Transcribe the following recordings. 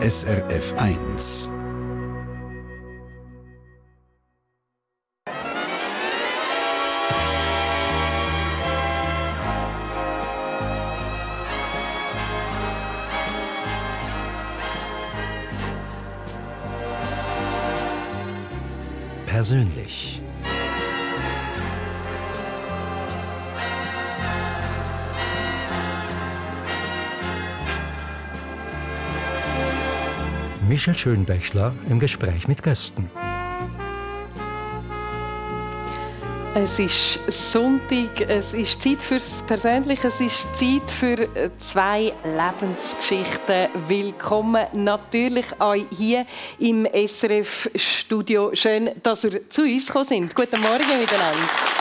SRF 1. Persönlich. Michel Schönbächler im Gespräch mit Gästen. Es ist Sonntag, es ist Zeit fürs Persönliche, es ist Zeit für zwei Lebensgeschichten. Willkommen natürlich euch hier im SRF-Studio. Schön, dass ihr zu uns gekommen sind. Guten Morgen miteinander.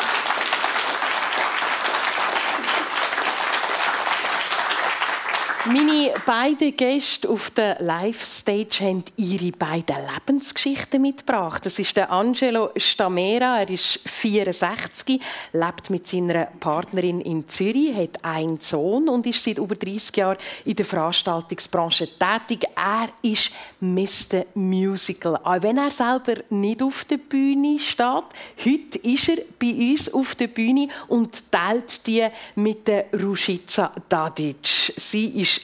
Beiden Gäste auf der Live-Stage haben ihre beiden Lebensgeschichten mitgebracht. Das ist der Angelo Stamera. Er ist 64, lebt mit seiner Partnerin in Zürich, hat einen Sohn und ist seit über 30 Jahren in der Veranstaltungsbranche tätig. Er ist Mr. Musical. Auch wenn er selber nicht auf der Bühne steht, heute ist er bei uns auf der Bühne und teilt die mit der Rušica Dadic. Sie ist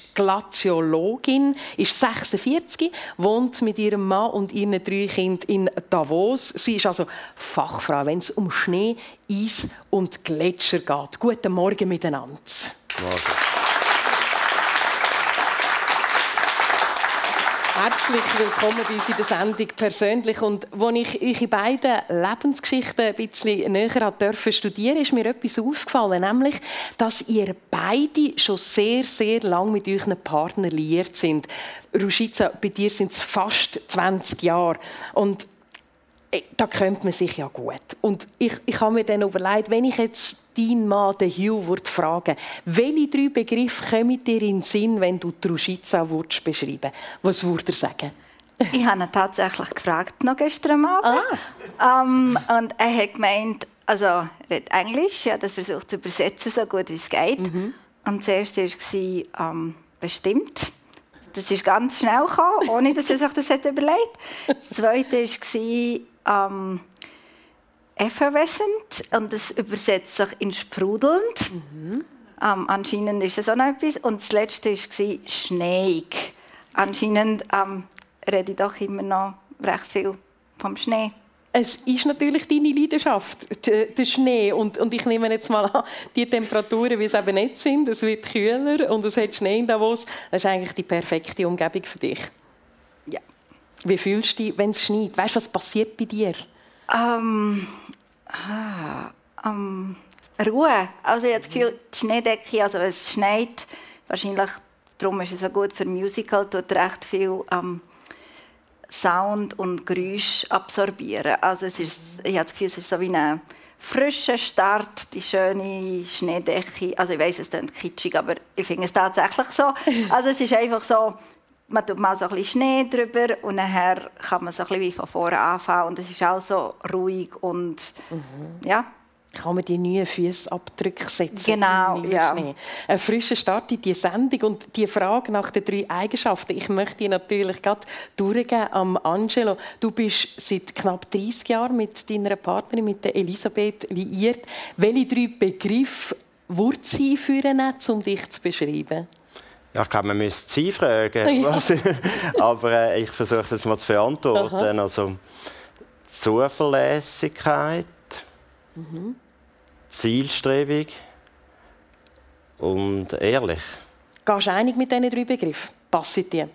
Glaziologin, ist 46, wohnt mit ihrem Mann und ihren drei Kindern in Davos. Sie ist also Fachfrau, wenn es um Schnee, Eis und Gletscher geht. Guten Morgen miteinander. Morgen. Herzlich willkommen bei uns in der Sendung persönlich. Und als ich eure beiden Lebensgeschichten ein bisschen näher durfte studieren, ist mir etwas aufgefallen, nämlich, dass ihr beide schon sehr, sehr lange mit euren Partnern liiert sind. Rušica, bei dir sind es fast 20 Jahre. Und da kennt man sich ja gut. Und ich, ich habe mir dann überlegt, wenn ich jetzt deinen Mann, den Hugh, würde fragen welche drei Begriffe kommen dir in den Sinn, wenn du Truschiza beschreiben würdest? Was würde er sagen? Ich habe ihn tatsächlich gefragt, noch gestern Abend. Ah. Um, und er hat gemeint, also er redet Englisch, hat das versucht zu übersetzen, so gut wie es geht. Mhm. Und das erste war ähm, bestimmt. Das ist ganz schnell gekommen, ohne dass er sich das hat überlegt Das zweite war ähm, effervescent und das übersetzt sich in sprudelnd. Mhm. Ähm, anscheinend ist das auch noch etwas. Und das letzte war schneeig. Anscheinend ähm, rede ich doch immer noch recht viel vom Schnee. Es ist natürlich deine Leidenschaft, der Schnee. Und, und ich nehme jetzt mal an, die Temperaturen, wie es eben nicht sind, es wird kühler und es hat Schnee in Davos. Das ist eigentlich die perfekte Umgebung für dich. Wie fühlst du dich, wenn es schneit? Weißt du, was passiert bei dir? Ähm, ah, ähm, Ruhe. Also ich habe das Gefühl, die Schneedecke, also wenn es schneit, wahrscheinlich, darum ist es so gut für Musical, tut recht viel ähm, Sound und Geräusch absorbieren. Also es ist, ich habe das Gefühl, es ist so wie ein frischer Start, die schöne Schneedecke. Also ich weiß, es klingt kitschig, aber ich finde es tatsächlich so. Also es ist einfach so, man tut mal so ein bisschen Schnee drüber und nachher kann man so ein bisschen wie von vorne anfangen und es ist auch so ruhig und mhm. ja. Kann man die neuen Fußabdrücke setzen? Genau, ja. Schnee. Ein frischer Start in die Sendung und die Frage nach den drei Eigenschaften. Ich möchte die natürlich gerade durchgeben am Angelo. Du bist seit knapp 30 Jahren mit deiner Partnerin, mit der Elisabeth, liiert. Welche drei Begriffe würden sie führen, um dich zu beschreiben? Ja, ich glaube, man müsste sie fragen. Ja. Aber äh, ich versuche es jetzt mal zu beantworten. Aha. Also, Zuverlässigkeit, mhm. Zielstrebig und ehrlich. Gehst du einig mit diesen drei Begriffen? Passen die?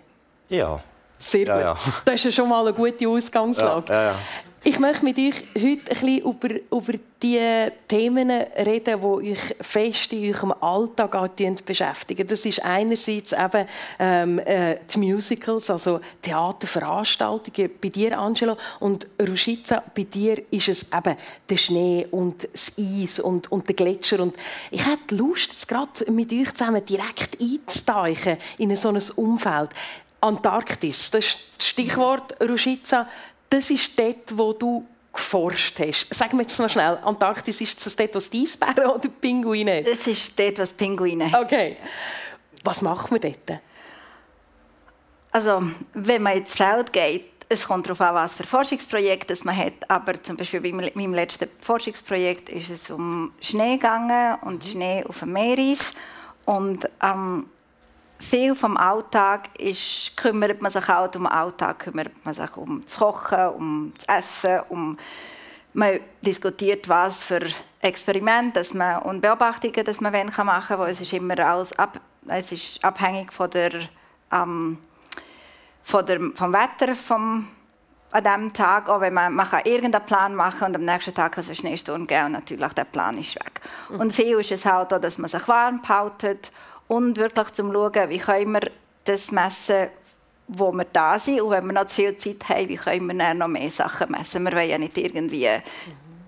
Ja. Sehr gut. Ja, ja. Das ist ja schon mal eine gute Ausgangslage. Ja, ich möchte mit euch heute ein bisschen über, über die Themen reden, die euch fest in eurem Alltag beschäftigen. Das ist einerseits eben ähm, äh, die Musicals, also Theaterveranstaltungen bei dir, Angelo, und Rušica, bei dir ist es eben der Schnee und das Eis und, und der Gletscher. Und ich hätte Lust, jetzt gerade mit euch zusammen direkt einzutauchen in so ein Umfeld. Antarktis, das ist das Stichwort Rušica das ist dort, wo du geforscht hast. Sag mir jetzt noch schnell, Antarktis, ist das dort, was die Eisbären oder Pinguine Das ist dort, was Pinguine Okay. Was macht man dort? also wenn man ins Feld geht, es kommt darauf an, was für Forschungsprojekte man hat. Aber zum Beispiel bei meinem letzten Forschungsprojekt ist es um Schnee gegangen und. Schnee auf dem Meeres. Und ähm, viel vom Alltag ist, kümmert man sich auch um den Alltag, kümmert man sich um das Kochen, um das Essen, um man diskutiert, was für Experimente dass man, und Beobachtungen dass man machen kann, weil es ist immer alles ab, es ist abhängig von der, ähm, von der, vom Wetter vom, an diesem Tag. Auch wenn man, man kann irgendeinen Plan machen und am nächsten Tag kann es einen Schneesturm geben und natürlich der Plan ist weg. Mhm. Und viel ist es halt auch, dass man sich warm hält und wirklich zum Schauen, wie können wir das messen, wo wir da sind. Und wenn wir noch zu viel Zeit haben, wie können wir dann noch mehr Sachen messen. Wir wollen ja nicht irgendwie.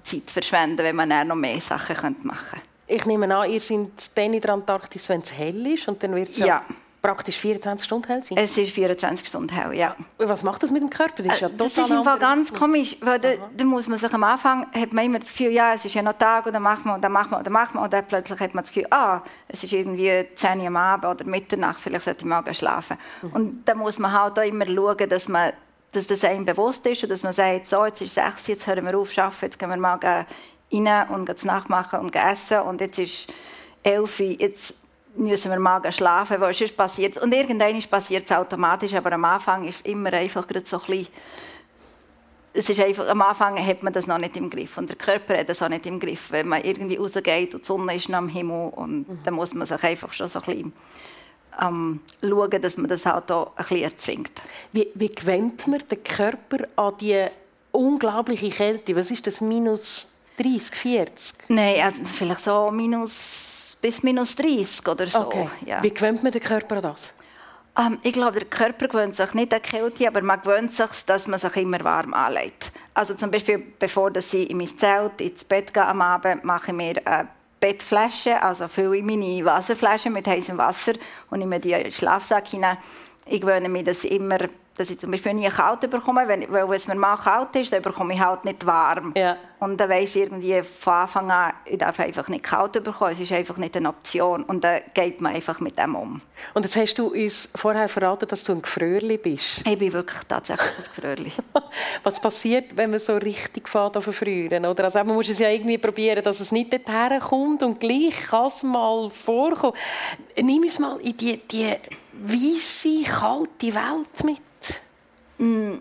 Zeit verschwenden, wenn man dann noch mehr Sachen machen könnte. Ich nehme an, ihr seid dann in der Antarktis, wenn es hell ist und dann wird es ja, ja praktisch 24 Stunden hell sein? Es ist 24 Stunden hell, ja. Was macht das mit dem Körper? Das ist, ja äh, das ist im Fall ganz komisch, weil da, da, muss man sich am Anfang, hat man immer das Gefühl, ja, es ist ja noch Tag und dann macht man und dann macht man und dann macht man und dann plötzlich hat man das Gefühl, ah, es ist irgendwie 10 Uhr am Abend oder Mitternacht, vielleicht sollte ich morgen schlafen. Mhm. Und da muss man halt auch immer schauen, dass man dass das einem bewusst ist und dass man sagt, so, jetzt ist 6, jetzt hören wir auf, arbeiten, jetzt gehen wir morgen rein und gehen nachmachen und essen und jetzt ist 11 jetzt müssen wir mal schlafen, weil sonst passiert Und irgendwann passiert es automatisch, aber am Anfang ist es immer einfach so ein bisschen es ist einfach, am Anfang hat man das noch nicht im Griff und der Körper hat das auch nicht im Griff, wenn man irgendwie rausgeht und die Sonne ist noch am Himmel und mhm. dann muss man sich einfach schon so ein bisschen ähm, schauen, dass man das halt auch ein bisschen erzwingt. Wie, wie gewöhnt man den Körper an die unglaubliche Kälte? Was ist das, minus 30, 40? Nein, also vielleicht so minus bis minus 30 oder so. Okay. Ja. Wie gewöhnt man den Körper an das? Ähm, ich glaube, der Körper gewöhnt sich nicht an Kälte, aber man gewöhnt sich, dass man sich immer warm anlegt. Also zum Beispiel, bevor ich in mein Zelt ins Bett gehe am Abend, mache ich mir eine Bettflasche, also fülle ich meine Wasserflasche mit heißem Wasser und nehme die in den Schlafsack hinein. Ich gewöhne mich das immer dass ich zum Beispiel nie kalt bekomme, wenn, weil wenn es mir mal kalt ist, dann bekomme ich halt nicht warm. Ja. Und dann weiss ich irgendwie von Anfang an, ich darf einfach nicht kalt bekommen, es ist einfach nicht eine Option. Und dann geht man einfach mit dem um. Und jetzt hast du uns vorher verraten, dass du ein Gefröhrli bist. Ich bin wirklich tatsächlich ein Gefröhrli. Was passiert, wenn man so richtig fährt auf verfrieren? Oder also man muss es ja irgendwie probieren, dass es nicht dorthin kommt und gleich kann es mal vorkommen. Nimm uns mal in die, die weisse, kalte Welt mit. Mm,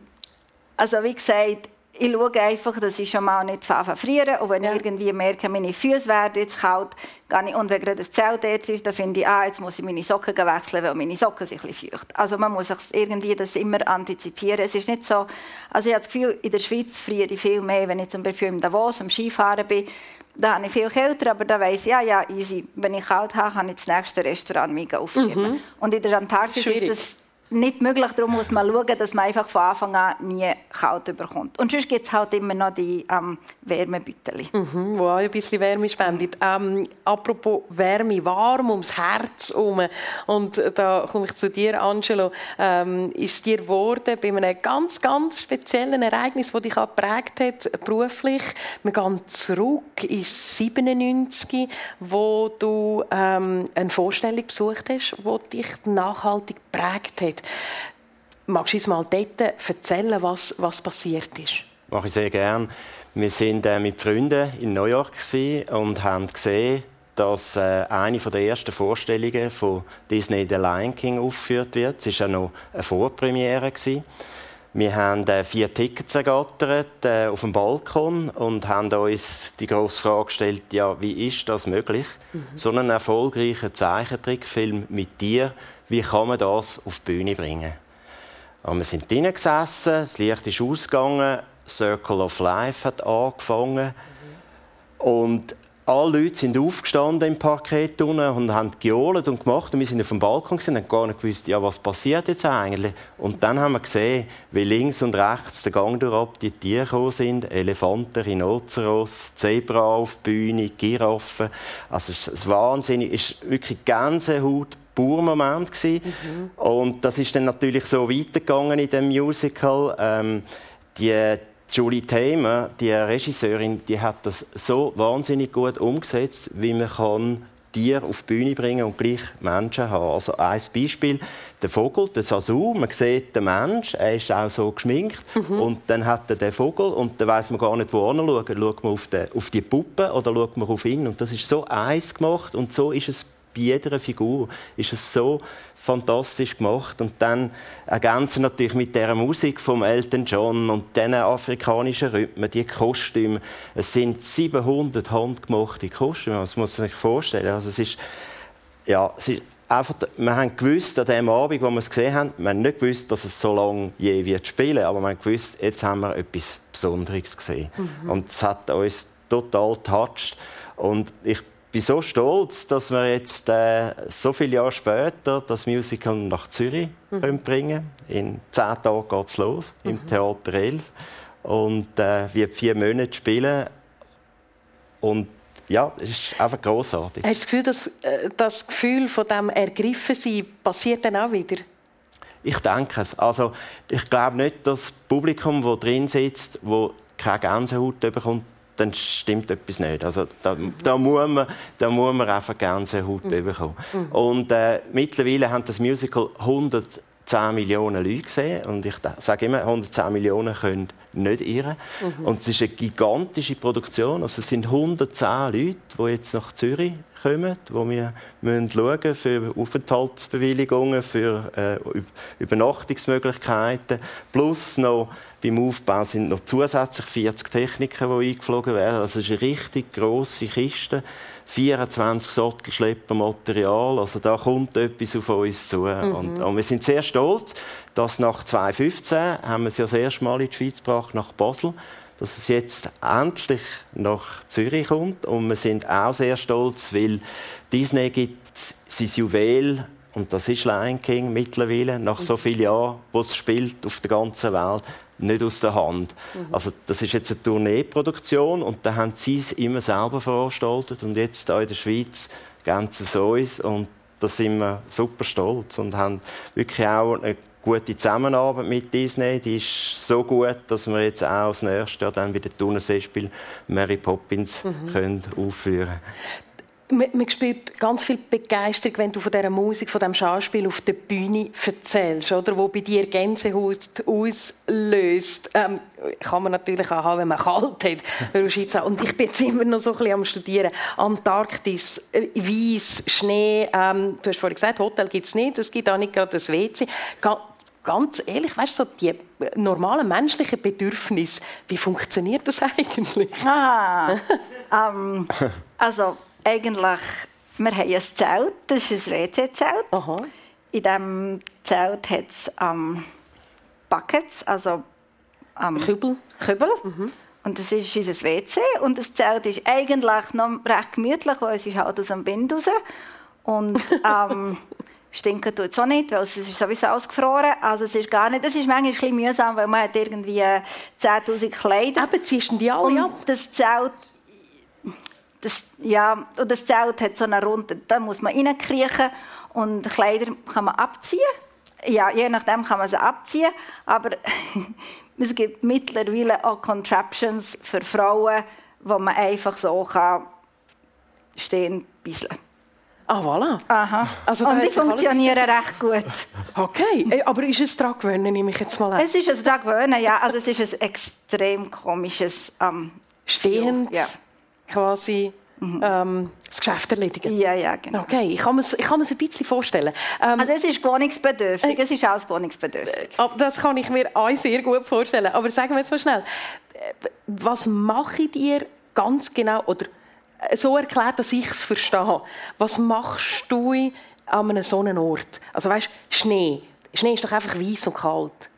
also wie gesagt, ich schaue einfach, dass ich schon mal nicht frieren Und wenn ja. ich irgendwie merke, meine Füße werden jetzt kalt, gehe ich, und wenn gerade das Zelt dort ist, dann finde ich, ah, jetzt muss ich meine Socken wechseln, weil meine Socken sich ein feucht. Also man muss sich irgendwie das immer antizipieren. Es ist nicht so, also ich habe das Gefühl, in der Schweiz friere ich viel mehr, wenn ich zum Beispiel im Davos am Skifahren bin, da habe ich viel kälter, aber da weiss ich, ja, ja, easy. Wenn ich kalt habe, kann ich das nächste Restaurant mich aufnehmen. Mhm. Und in der Antarktis ist das nicht möglich. Darum muss man schauen, dass man einfach von Anfang an nie kalt bekommt. Und sonst gibt es halt immer noch die ähm, Wärmebüttel. Mhm, wo auch ein bisschen Wärme spendet. Ähm, apropos Wärme, warm ums Herz herum. Und da komme ich zu dir, Angelo. Ähm, ist dir geworden bei einem ganz, ganz speziellen Ereignis, das dich auch geprägt hat, beruflich? Wir gehen zurück ins 97, wo du ähm, eine Vorstellung besucht hast, die dich nachhaltig geprägt hat. Magst du uns mal dort erzählen, was, was passiert ist? Mache ich sehr gerne. Wir waren äh, mit Freunden in New York und haben gesehen, dass äh, eine der ersten Vorstellungen von Disney The Lion King aufgeführt wird. Es war ja noch eine Vorpremiere. Wir haben äh, vier Tickets ergattert auf dem Balkon und haben uns die grosse Frage gestellt, ja, wie ist das möglich? Mhm. So einen erfolgreichen Zeichentrickfilm mit dir, wie kann man das auf die Bühne bringen? Und wir sind drinnen gesessen, das Licht ist ausgegangen, Circle of Life hat angefangen. Und alle Leute sind aufgestanden im Parkett und haben gejohlt und gemacht. Und wir sind auf dem Balkon und haben gar nicht gewusst, ja, was passiert jetzt eigentlich. Und dann haben wir gesehen, wie links und rechts der Gang durch die Tiere gekommen sind. Elefanten, Rhinoceros, Zebra auf der Bühne, Giraffen. Also es ist wahnsinnig, es ist wirklich Gänsehaut Moment mhm. Und das ist dann natürlich so weitergegangen in dem Musical. Ähm, die Julie Tamer, die Regisseurin, die hat das so wahnsinnig gut umgesetzt, wie man kann Tiere auf die Bühne bringen und gleich Menschen haben. Also ein Beispiel, der Vogel, der Sasu, man sieht den Mensch, er ist auch so geschminkt mhm. und dann hat er den Vogel und dann weiß man gar nicht, wo er schaut. Schaut man auf die, auf die Puppe oder schaut man auf ihn und das ist so eins gemacht und so ist es bei jeder Figur ist es so fantastisch gemacht und dann ergänzen natürlich mit der Musik vom Elton John und den afrikanischen Rhythmen, die Kostüme. Es sind 700 handgemachte Kostüme, das muss man sich vorstellen. Also es ist, ja, es ist einfach, wir haben gewusst an dem Abend, wo wir es gesehen haben, wir haben nicht gewusst, dass es so lange je wird spielen, aber wir haben gewusst, jetzt haben wir etwas Besonderes gesehen mhm. und es hat uns total touched und ich bin so stolz, dass wir jetzt äh, so viele Jahre später das Musical nach Zürich mhm. können bringen In zehn Tagen geht es los, mhm. im Theater 11. Und äh, wird vier Monate spielen. Und ja, es ist einfach großartig. Hast du das Gefühl, dass äh, das Gefühl von dem Ergriffensein passiert dann auch wieder? Ich denke es. Also, ich glaube nicht, dass das Publikum, das drin sitzt, wo keine Gänsehaut bekommt, dann stimmt etwas nicht. Also da, da, muss, man, da muss man einfach Gänsehaut mhm. bekommen. Mhm. Und äh, mittlerweile haben das Musical 110 Millionen Leute gesehen und ich sage immer, 110 Millionen können nicht irren. Mhm. Und es ist eine gigantische Produktion. Also es sind 110 Leute, die jetzt nach Zürich kommen, wo wir müssen schauen für Aufenthaltsbewilligungen, für äh, Übernachtungsmöglichkeiten, plus noch beim Aufbau sind noch zusätzlich 40 Techniker, die eingeflogen werden. Also es ist eine richtig grosse Kiste. 24 Sattel Schleppermaterial. Also da kommt etwas auf uns zu. Mhm. Und, und, wir sind sehr stolz, dass nach 2015 haben wir es ja das erste Mal in die Schweiz gebracht, nach Basel dass es jetzt endlich nach Zürich kommt. Und wir sind auch sehr stolz, weil Disney gibt sein Juwel und das ist Lion King mittlerweile, nach so vielen Jahren, wo es spielt auf der ganzen Welt, nicht aus der Hand. Mhm. Also das ist jetzt eine Tourneeproduktion und da haben sie es immer selber veranstaltet und jetzt hier in der Schweiz geben sie es uns und da sind wir super stolz und haben wirklich auch eine gute Zusammenarbeit mit Disney. Die ist so gut, dass wir jetzt auch das nächste Jahr dann wieder Thunerseespiel Mary Poppins mhm. können aufführen können man, spürt ganz viel Begeisterung, wenn du von dieser Musik, von diesem Schauspiel auf der Bühne erzählst, oder? wo bei dir Gänsehaut auslöst. Ähm, kann man natürlich auch haben, wenn man kalt hat. Und ich bin jetzt immer noch so ein bisschen am Studieren. Antarktis, äh, Weiss, Schnee. Ähm, du hast vorhin gesagt, Hotel gibt es nicht. Es gibt auch nicht gerade das WC. Ganz ehrlich, weißt du, so die normalen menschlichen Bedürfnisse, wie funktioniert das eigentlich? Ah, ähm, also eigentlich, wir haben ein Zelt, das ist ein WC-Zelt. In diesem Zelt hat es ähm, Buckets, also ähm, Kübel. Kübel. Mhm. Und das ist unser WC. Und das Zelt ist eigentlich noch recht gemütlich, weil es ist halt aus dem Wind raus. Und ähm, stinken tut es auch nicht, weil es ist sowieso ausgefroren. Also es ist gar nicht, es ist manchmal ein bisschen mühsam, weil man hat irgendwie 10'000 Kleider. Eben, ziehst du die alle ab? das Zelt das, ja, und das Zelt hat so eine Runde, da muss man reinkriechen und Kleider kann man abziehen. Ja, je nachdem kann man sie abziehen, aber es gibt mittlerweile auch Contraptions für Frauen, wo man einfach so kann stehen bisschen. Ah, voilà. Aha. Also, und die funktionieren recht gut. Okay, aber ist es daran gewöhnen, nehme ich jetzt mal an? Es ist ein daran gewöhnen, ja. Also es ist ein extrem komisches ähm, Stehend. Ja quasi mhm. ähm, das Geschäft erledigen. Ja, ja, genau. Okay, ich kann mir ich kann ein bisschen vorstellen. Ähm, also es ist wohnungsbedürftig, äh, es ist auch wohnungsbedürftig. Äh, das kann ich mir auch sehr gut vorstellen. Aber sagen wir jetzt mal schnell, äh, was mache ich dir ganz genau, oder so erklärt, dass ich es verstehe, was machst du an einem so Ort? Also weißt, Schnee. Schnee ist doch einfach weiß und kalt.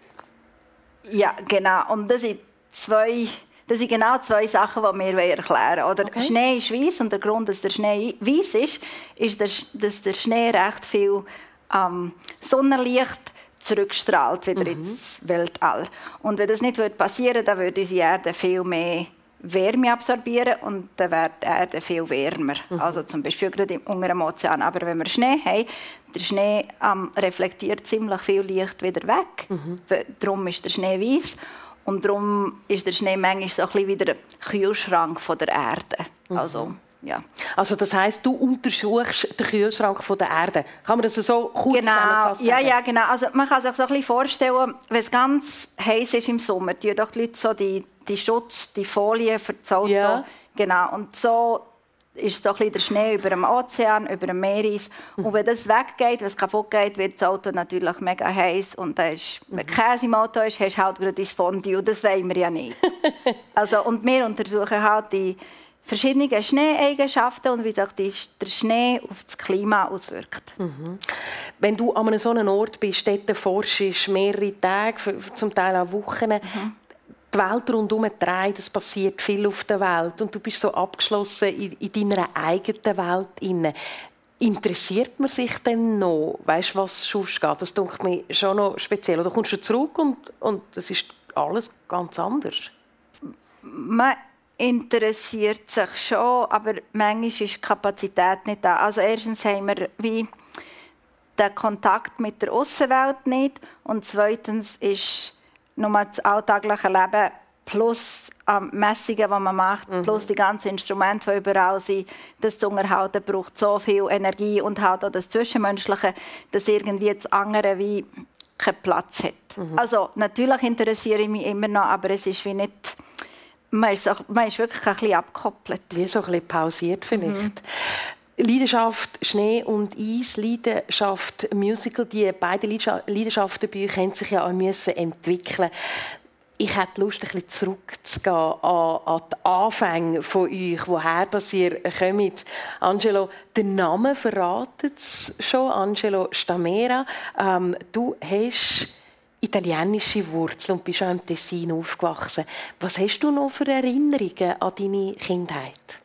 Ja, genau. Und das sind zwei das sind genau zwei Sachen, die wir erklären wollen. okay. Schnee ist weiß und der Grund, dass der Schnee weiß ist, ist, dass der Schnee recht viel ähm, Sonnenlicht zurückstrahlt wieder mhm. ins Weltall. Und wenn das nicht passieren würde, dann würde unsere Erde viel mehr Wärme absorbieren und dann wird die Erde viel wärmer. Mhm. Also zum Beispiel gerade unter dem Ozean. Aber wenn wir Schnee haben, der Schnee ähm, reflektiert ziemlich viel Licht wieder weg. Mhm. Darum ist der Schnee weiß. Und darum ist der Schnee manchmal so ein bisschen wie der Kühlschrank von der Erde. Mhm. Also ja. Also das heißt, du untersuchst den Kühlschrank von der Erde. Kann man das so kurz genau. zusammenfassen? Ja, ja, genau. Also man kann sich so ein bisschen vorstellen, wenn es ganz heiß ist im Sommer, tun doch die Leute so die, die Schutz, die Folie für das Auto. Ja. Genau. Und so ist so ein bisschen der Schnee über dem Ozean, über dem Meeres. Und wenn das weggeht, wenn es kaputt geht, wird das Auto natürlich mega heiß. Und dann ist, wenn Käse im Auto ist, hast du halt gerade das Fondue. Und das wollen wir ja nicht. also, und wir untersuchen halt die verschiedenen Schneeeigenschaften und wie sich die, der Schnee auf das Klima auswirkt. Wenn du an einem so einem Ort bist, dort forschst mehrere Tage, zum Teil auch Wochen, die Welt rundherum dreht, es passiert viel auf der Welt und du bist so abgeschlossen in, in deiner eigenen Welt. Interessiert man sich denn noch, weißt, was sonst geht? Das denke mir schon noch speziell. Oder kommst du zurück und, und ist alles ganz anders? Man interessiert sich schon, aber manchmal ist die Kapazität nicht da. Also erstens haben wir wie den Kontakt mit der Außenwelt nicht und zweitens ist nur das alltägliche Leben plus ähm, Messungen, die man macht, plus die ganzen Instrumente, die überall sind, das zu unterhalten, braucht so viel Energie und halt auch das Zwischenmenschliche, dass irgendwie das andere wie keinen Platz hat. Also natürlich interessiere ich mich immer noch, aber es ist wie nicht man ist, auch, man ist wirklich ein bisschen abgekoppelt. Wie so ein bisschen pausiert vielleicht. Leidenschaft Schnee und Eis, Leidenschaft Musical, die beiden Leidenscha- Leidenschaften bei euch haben sich ja auch müssen entwickeln. Ich hätte Lust, ein bisschen zurückzugehen an, an die Anfänge von euch, woher das ihr kommt. Angelo, der Name verratet es schon, Angelo Stamera. Ähm, du hast italienische Wurzeln und bist auch im Tessin aufgewachsen. Was hast du noch für Erinnerungen an deine Kindheit?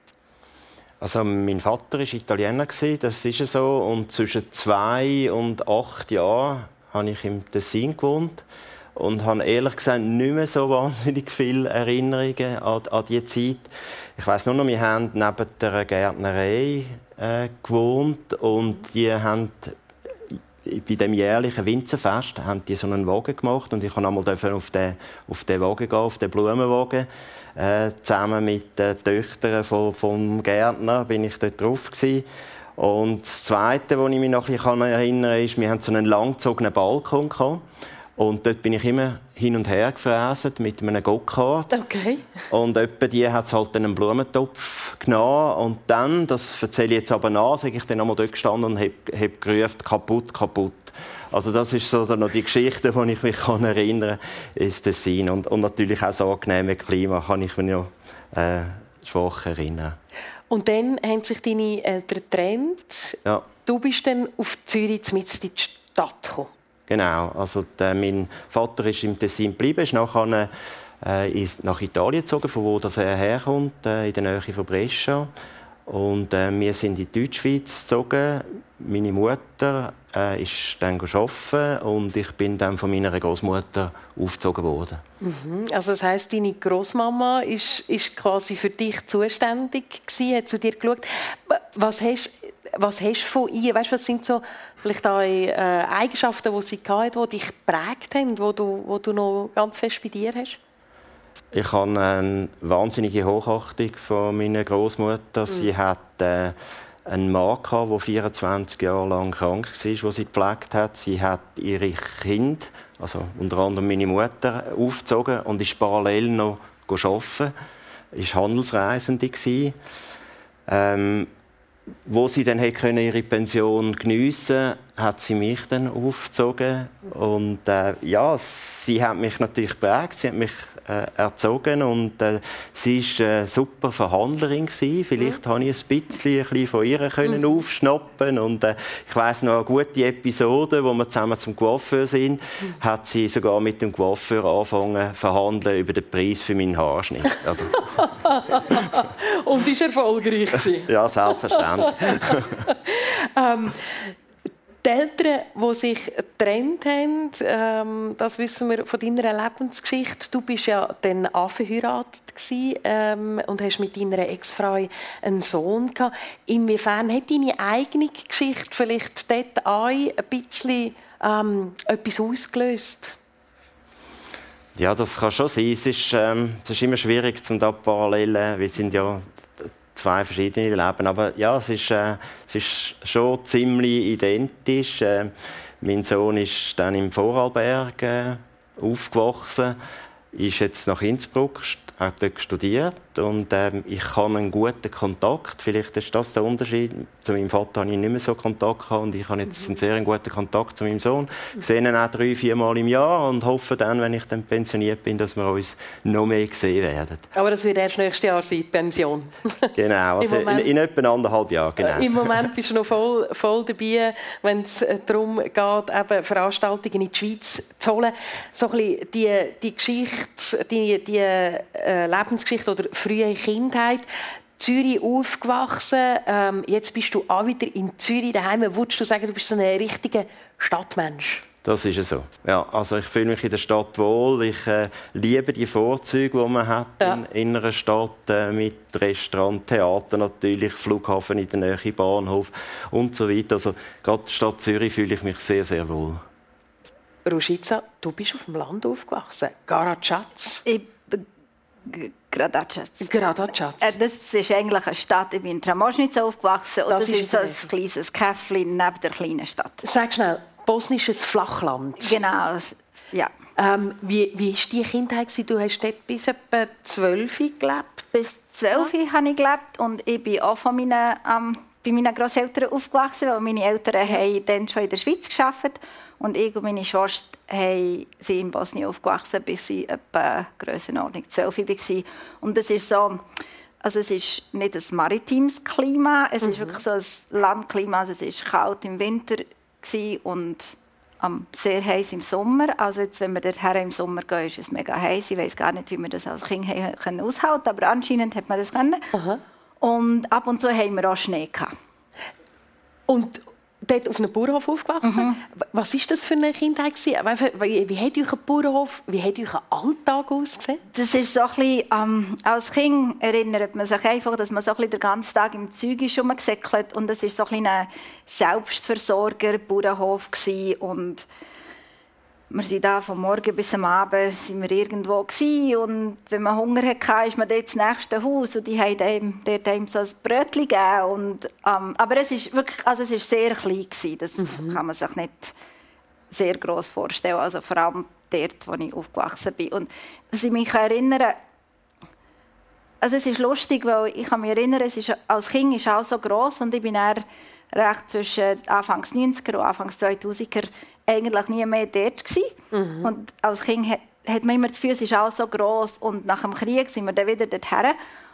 Also mein Vater war Italiener, das ist so. Und zwischen zwei und acht Jahren habe ich im Tessin gewohnt und habe ehrlich gesagt nicht mehr so wahnsinnig viele Erinnerungen an, an diese Zeit. Ich weiß nur noch, wir haben neben der Gärtnerei äh, gewohnt und die haben bei dem jährlichen Winzerfest haben die so einen Wagen gemacht und ich konnte einmal auf den, auf den Wagen gehen, auf den Blumenwagen. Äh, zusammen mit den Töchtern vom, vom Gärtner bin ich dort drauf gewesen. Und das Zweite, was ich mich noch ein bisschen erinnern kann, ist, wir hatten so einen langgezogenen Balkon gehabt. Und dort bin ich immer hin und her gefräset mit einem Go-Kart. Okay. Und etwa die hat halt einen Blumentopf genommen. Und dann, das erzähle ich jetzt aber nach, sage ich dann einmal dort gestanden und habe hab gerufen, kaputt, kaputt. Also das ist so noch die Geschichte, die ich mich kann erinnern kann, ist Tessin. Und, und natürlich auch das angenehme Klima kann ich mich noch äh, schwach erinnern. Und dann haben sich deine Eltern getrennt. Ja. Du bist dann auf Zürich mit in die Stadt gekommen. Genau, also der, mein Vater ist im Tessin geblieben, ist nachher äh, ist nach Italien gezogen, von wo das er herkommt, äh, in der Nähe von Brescia. Und äh, wir sind in die Deutschschweiz gezogen. Meine Mutter äh, ist dann arbeiten und ich bin dann von meiner Großmutter aufgezogen worden. Also das heißt, deine Großmama ist, ist quasi für dich zuständig gewesen, hat zu dir geschaut. Was hast, was hast du von ihr? Weißt, was sind so vielleicht auch äh, Eigenschaften, die sie hatte, die dich geprägt haben, die du, wo du noch ganz fest bei dir hast? Ich habe eine wahnsinnige Hochachtung von meiner Großmutter. Sie hat äh, einen Mann gehabt, der 24 Jahre lang krank war, den sie gepflegt hat. Sie hat ihre Kinder, also unter anderem meine Mutter, aufgezogen und ist parallel noch arbeiten. Ist Handelsreisende gewesen. Ähm, wo sie dann hätte ihre Pension geniessen hat sie mich dann aufgezogen und äh, ja sie hat mich natürlich geprägt sie hat mich äh, erzogen und äh, sie ist eine super Verhandlerin gewesen. vielleicht mhm. habe ich ein bisschen, ein bisschen von ihr können mhm. aufschnappen und äh, ich weiß noch eine gute Episode wo wir zusammen zum Coiffeur sind mhm. hat sie sogar mit dem Coiffeur angefangen verhandeln über den Preis für meinen Haarschnitt also. und ist erfolgreich ja selbstverständlich ähm, die Eltern, die sich getrennt haben, ähm, das wissen wir von deiner Lebensgeschichte. Du bist ja dann anverheiratet ähm, und hast mit deiner Ex-Frau einen Sohn gehabt. Inwiefern hat deine eigene Geschichte vielleicht dort ein bisschen ähm, etwas ausgelöst? Ja, das kann schon sein. Es ist, ähm, es ist immer schwierig, zum da parallelen. Wir sind ja zwei verschiedene Leben. Aber ja, es ist, äh, es ist schon ziemlich identisch. Äh, mein Sohn ist dann im Vorarlberg äh, aufgewachsen, ist jetzt nach Innsbruck, hat dort studiert und ähm, ich habe einen guten Kontakt. Vielleicht ist das der Unterschied. Zu meinem Vater habe ich nicht mehr so Kontakt gehabt und ich habe jetzt einen sehr guten Kontakt zu meinem Sohn. Ich sehe ihn auch drei, vier Mal im Jahr und hoffe dann, wenn ich dann pensioniert bin, dass wir uns noch mehr sehen werden. Aber das wird erst nächstes Jahr sein, die Pension. genau, also in, in etwa anderthalb Jahren. Genau. Im Moment bist du noch voll, voll dabei, wenn es äh, darum geht, eben Veranstaltungen in die Schweiz zu holen. So ein bisschen die, die Geschichte, die, die äh, Lebensgeschichte oder frühe Kindheit. Zürich aufgewachsen. Ähm, jetzt bist du auch wieder in Zürich daheim. Würdest du sagen, du bist so ein richtiger Stadtmensch? Das ist so. Ja, also ich fühle mich in der Stadt wohl. Ich äh, liebe die Vorzüge, die man hat ja. in, in, einer Stadt äh, mit Restaurant, Theater natürlich, Flughafen in der Nähe, Bahnhof und so weiter. Also gerade in der Stadt Zürich fühle ich mich sehr, sehr wohl. Ruschitza, du bist auf dem Land aufgewachsen. Garatschatz. Ich Gradacaz. Gradacaz. Äh, das ist eigentlich eine Stadt, ich bin in Tramoschnitz aufgewachsen und das, das ist so ein kleines Käffchen neben der kleinen Stadt. Sag schnell, bosnisches Flachland. Genau, ja. Ähm, wie war die Kindheit? Du hast dort bis etwa zwölf gelebt? Bis zwölf ja. habe ich gelebt und ich bin auch von meinen, ähm, bei meinen Großeltern aufgewachsen, weil meine Eltern haben dann schon in der Schweiz gearbeitet und ich und meine Schwester sind in Bosnien aufgewachsen, bis ich etwa Grössenordnung 12 war. Und es ist so, also es ist nicht ein maritimes Klima, es mhm. ist wirklich so ein Landklima. Also es war kalt im Winter und sehr heiß im Sommer. Also jetzt, wenn wir dorthin im Sommer gehen, ist es mega heiß. Ich weiß gar nicht, wie wir das als Kind können aushalten aber anscheinend hat man das können. Mhm. Und ab und zu haben wir auch Schnee gehabt. Und dort auf einem Bauernhof aufgewachsen. Mhm. Was war das für eine Kindheit? Wie, wie hat euch ein Bauernhof, wie hat euch ein Alltag ausgesehen? Das ist so ein bisschen, ähm, als Kind erinnert man sich einfach, dass man so ein bisschen den ganzen Tag im Zeug ist rumgesäckelt und es war so ein, ein Selbstversorger-Bauernhof und wir sind da von morgen bis am Abend sind wir irgendwo gewesen. und wenn man Hunger hatte, ist man dort ins nächste Haus und die haben einem, dort einem so ein Brötchen gegeben. Und, ähm, aber es ist wirklich, also es ist sehr klein gewesen. Das mhm. kann man sich nicht sehr groß vorstellen. Also vor allem dort, wo ich aufgewachsen bin. Und was ich mich erinnere, also es ist lustig, weil ich kann mich erinnern, es ist, als Kind ist auch so groß und ich bin eher recht zwischen Anfangs 90er und Anfangs 2000er eigentlich nie mehr dort Mhm. Und als Kind hat, hat man immer das Gefühl, es ist auch so groß und nach dem Krieg sind wir dann wieder dorthin.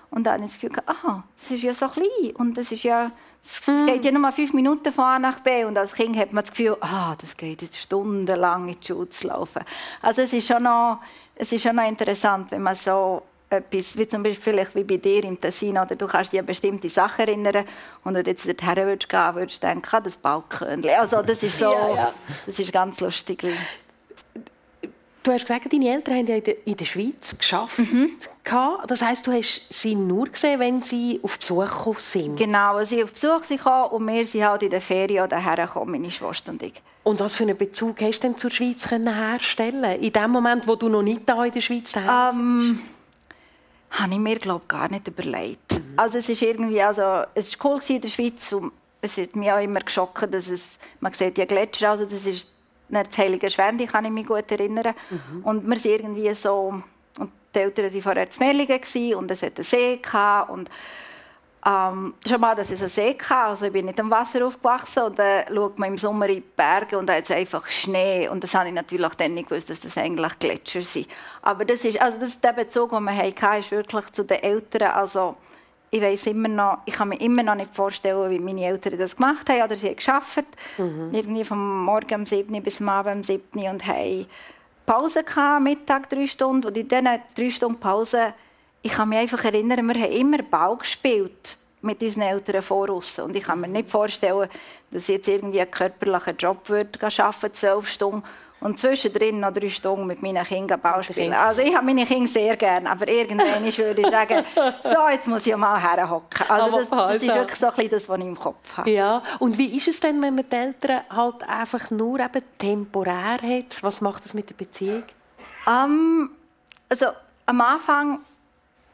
Und dann habe ich das Gefühl, aha, es ist ja so klein und es ist ja, es mhm. geht ja nur mal fünf Minuten von A nach B und als Kind hat man das Gefühl, ah, das geht jetzt stundenlang in die Schule zu laufen. Also es ist schon noch, es ist schon noch interessant, wenn man so etwas, wie zum Beispiel vielleicht wie bei dir im Tessin, oder du kannst dich an bestimmte Sachen erinnern und wenn du jetzt dorthin würdest gehen, würdest du denken, ah, das Balkönchen. Also das ist so, ja, ja. das ist ganz lustig. Du hast gesagt, deine Eltern haben ja in der Schweiz geschafft. Mhm. Das heißt, du hast sie nur gesehen, wenn sie auf Besuch gekommen sind. Genau, sie auf Besuch kamen und wir sind halt in der Ferien daher gekommen, meine Schwester und ich. Und was für einen Bezug hast du denn zur Schweiz herstellen In dem Moment, wo du noch nicht da in der Schweiz warst? Ähm, habe ich mir glaube gar nicht überlegt. Mhm. Also es ist irgendwie, also es ist cool in der Schweiz und es hat mich auch immer geschockt, dass es, man sieht ja Gletscher, also das ist das Heilige Schwende, kann ich mich gut erinnern. Mhm. Und wir sind irgendwie so, und die Eltern waren vorher zu Merlingen und es hatte einen See gehabt, und ähm, schon mal, dass es einen See hatte. Also ich bin nicht am Wasser aufgewachsen und dann schaut man im Sommer in die Berge und da hat es einfach Schnee. Und das habe ich natürlich auch dann nicht gewusst, dass das eigentlich Gletscher sind. Aber das ist, also das, der Bezug, den wir hatten, ist wirklich zu den Eltern. Also ich weiß immer noch, ich kann mir immer noch nicht vorstellen, wie meine Eltern das gemacht haben oder sie haben geschafft. Mhm. Irgendwie vom Morgen um 7 bis am Abend um 7 und haben Pause gehabt, Mittag drei Stunden. Und in diesen drei Stunden Pause ich kann mich einfach erinnern, wir haben immer Ball gespielt mit unseren Eltern voraus. Und ich kann mir nicht vorstellen, dass ich jetzt irgendwie einen körperlichen Job würde arbeiten, zwölf Stunden, und zwischendrin noch drei Stunden mit meinen Kindern Ball spielen. Also ich habe meine Kinder sehr gerne, aber irgendwann würde ich sagen, so, jetzt muss ich mal herhocken. Also das, das, ist wirklich so ein das, was ich im Kopf habe. Ja, und wie ist es denn, wenn man die Eltern halt einfach nur eben temporär hat? Was macht das mit der Beziehung? Um, also am Anfang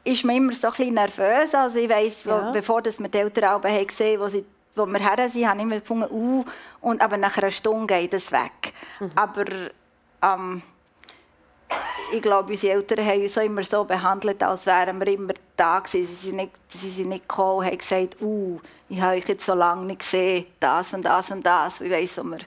ist man immer so ein bisschen nervös. Also ich weiss, ja. bevor das wir die Eltern haben gesehen, wo sie wo wir her sind, habe ich immer gefunden, uh, und, aber nach einer Stunde geht es weg. Mhm. Aber ähm, ich glaube, unsere Eltern haben uns immer so behandelt, als wären wir immer da gewesen. Sie sind nicht, sie sind nicht gekommen und haben gesagt, uh, ich habe euch jetzt so lange nicht gesehen, das und das und das. Ich weiss, wo wir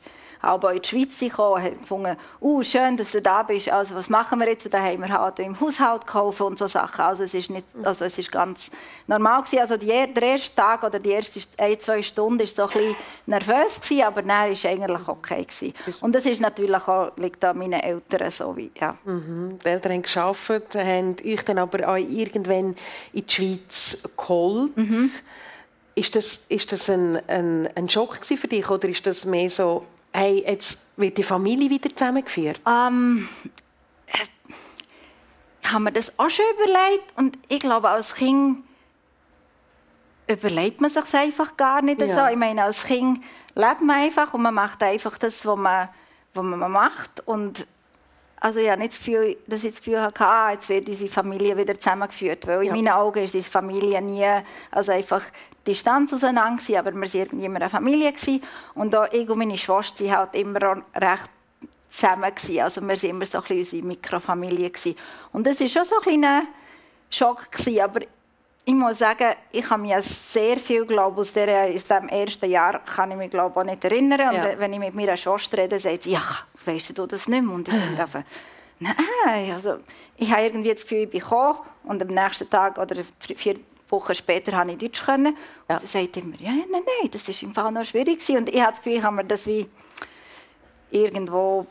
auch in die Schweiz gekommen und haben gefunden, uh, schön, dass du da bist. Also was machen wir jetzt? Und dann haben wir halt im Haushalt gekauft und so Sachen. Also es ist, nicht, also es ist ganz normal gewesen. Also die, der erste Tag oder die ersten ein, zwei Stunden war so ein bisschen nervös gewesen, aber dann war es eigentlich okay gewesen. Und das ist natürlich auch, liegt an meinen Eltern so wie, ja. Mhm. Die Eltern haben gearbeitet, haben euch dann aber auch irgendwann in die Schweiz geholt. Mhm. Ist das, ist das ein, ein, ein Schock für dich oder ist das mehr so Hey, jetzt wird die Familie wieder zusammengeführt? Ähm, äh, haben wir das auch schon überlegt. Und ich glaube, als Kind überlegt man sich einfach gar nicht ja. so. Ich meine, als Kind lebt man einfach und man macht einfach das, was man, was man macht. Und also ich habe nicht das Gefühl, dass ich das Gefühl hatte, ah, jetzt wird unsere Familie wieder zusammengeführt. Weil ja. in meinen Augen ist die Familie nie, also einfach Distanz auseinander gewesen, aber wir waren immer eine Familie. Gewesen. Und auch ich und meine Schwester waren halt immer recht zusammen. Gewesen. Also wir waren immer so ein bisschen unsere Mikrofamilie. Gewesen. Und das war schon so ein kleiner Schock. Gewesen. Aber ich muss sagen, ich habe mich sehr viel glaube aus, der, aus dem ersten Jahr kann ich mich glaube auch nicht erinnern. Ja. Und wenn ich mit meiner Schwester rede, sagt sie, ja, weißt du das nicht mehr? Und ich denke einfach, nein, also ich habe irgendwie das Gefühl, ich bin gekommen und am nächsten Tag oder vier Wochen später habe ich Deutsch können. Ja. Und sie sagt immer, ja, nein, nein, das war im Fall noch schwierig gewesen. Und ich habe das Gefühl, ich habe mir das wie irgendwo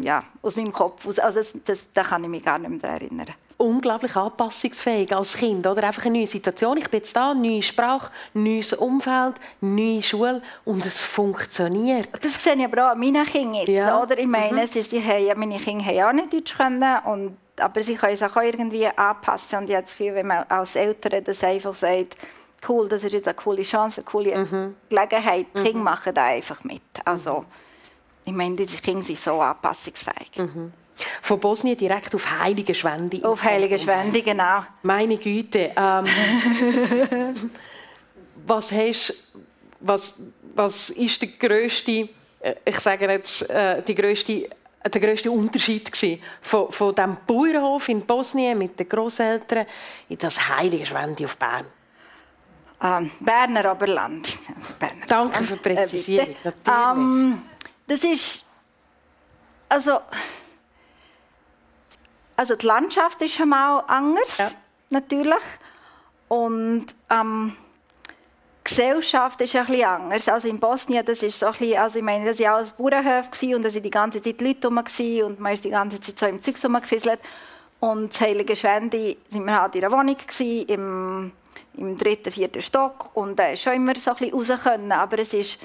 ja, aus meinem Kopf, aus, also das, das, da kann ich mich gar nicht mehr daran erinnern unglaublich anpassungsfähig als Kind. Oder einfach eine neue Situation. Ich bin jetzt da, neue Sprache, neues Umfeld, neue Schule und es funktioniert. Das sehe ich aber auch an meinen Kindern Ja. Oder? Ich meine, mhm. es ist, sie haben, meine Kinder haben auch nicht Deutsch können und, aber sie können sich auch irgendwie anpassen. Und ich habe das Gefühl, wenn man als Eltern das einfach sagt, cool, das ist jetzt eine coole Chance, eine coole mhm. Gelegenheit, die mhm. Kinder machen da einfach mit. Also, ich meine, diese Kinder sind so anpassungsfähig. Mhm. Von Bosnien direkt auf Heilige Schwende. Auf Heilige Schwende, genau. Meine Güte. Ähm, was hast, was, was ist der größte, äh, ich sage jetzt, äh, die größte der größte Unterschied von, von dem Bauernhof in Bosnien mit den Großeltern in das Heilige Schwende auf Bern? Ähm, Berner Oberland. Berner Danke für die Präzisierung. Äh, ähm, das ist also also die Landschaft ist einmal anders, ja. natürlich. Und ähm, die Gesellschaft ist ein bisschen anders. Also in Bosnien, das ist so ein bisschen, also ich meine, das war alles Bauernhof und da waren die ganze Zeit Leute rum und man ist die ganze Zeit so im Zeug rumgefisselt. Und das Heilige Schwende waren wir halt in einer Wohnung gewesen, im, im dritten, vierten Stock und da äh, schon immer so ein bisschen raus können. Aber es ist,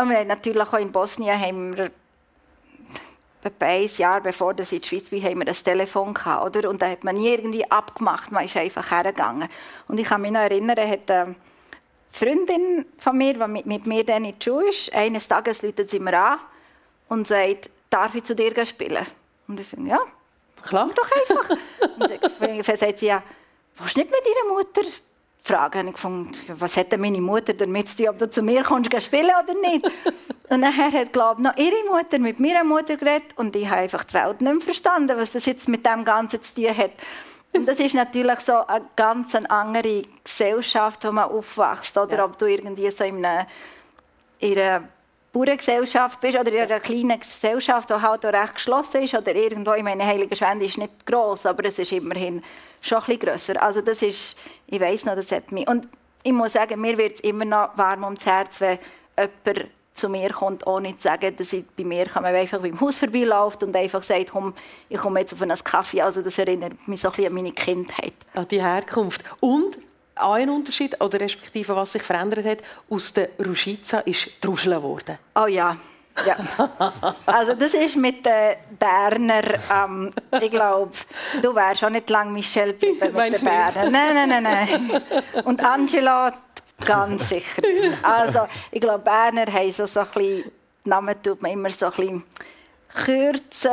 und wir natürlich auch in Bosnien haben wir etwa ein Jahr bevor das in die Schweiz war, haben wir das Telefon gehabt, oder? Und da hat man nie irgendwie abgemacht, man ist einfach hergegangen. Und ich kann mich noch erinnern, hat eine Freundin von mir, die mit, mit mir dann in die Schule ist, eines Tages läutet sie mir an und sagt, darf ich zu dir spielen? Und ich finde, ja, klar doch einfach. und dann sagt sie, ja, willst du nicht mit deiner Mutter Frage. Und ich fand, was hätte meine Mutter damit zu tun, ob du zu mir kommst, spielen oder nicht? und nachher hat, glaube noch ihre Mutter mit meiner Mutter geredet und ich habe einfach die Welt nicht mehr verstanden, was das jetzt mit dem Ganzen zu tun hat. Und das ist natürlich so eine ganz andere Gesellschaft, wo man aufwächst, oder ja. ob du irgendwie so in einer, in einer Bauerngesellschaft bist oder in einer kleinen Gesellschaft, die halt auch recht geschlossen ist oder irgendwo, ich meine, Heilige Schwende ist nicht gross, aber es ist immerhin schon bisschen grösser. Also das ist, ich weiß noch, das hat mich... Und ich muss sagen, mir wird es immer noch warm ums Herz, wenn jemand zu mir kommt, ohne zu sagen, dass ich bei mir kann man einfach beim Haus vorbeiläuft und einfach sagt, komm, ich komme jetzt auf einen Kaffee. Also das erinnert mich so ein bisschen an meine Kindheit. An die Herkunft. Und ein Unterschied, oder respektive was sich verändert hat, aus der Ruschica ist Druscheln geworden. Oh ja. ja. Also das ist mit den Berner, ähm, ich glaube, du wärst schon nicht lange Michelle Piper mit den Berner. Nein, nein, nein, nein. Und Angela ganz sicher. Also ich glaube, Berner haben so, so ein bisschen, die Namen tut man immer so ein bisschen kürzen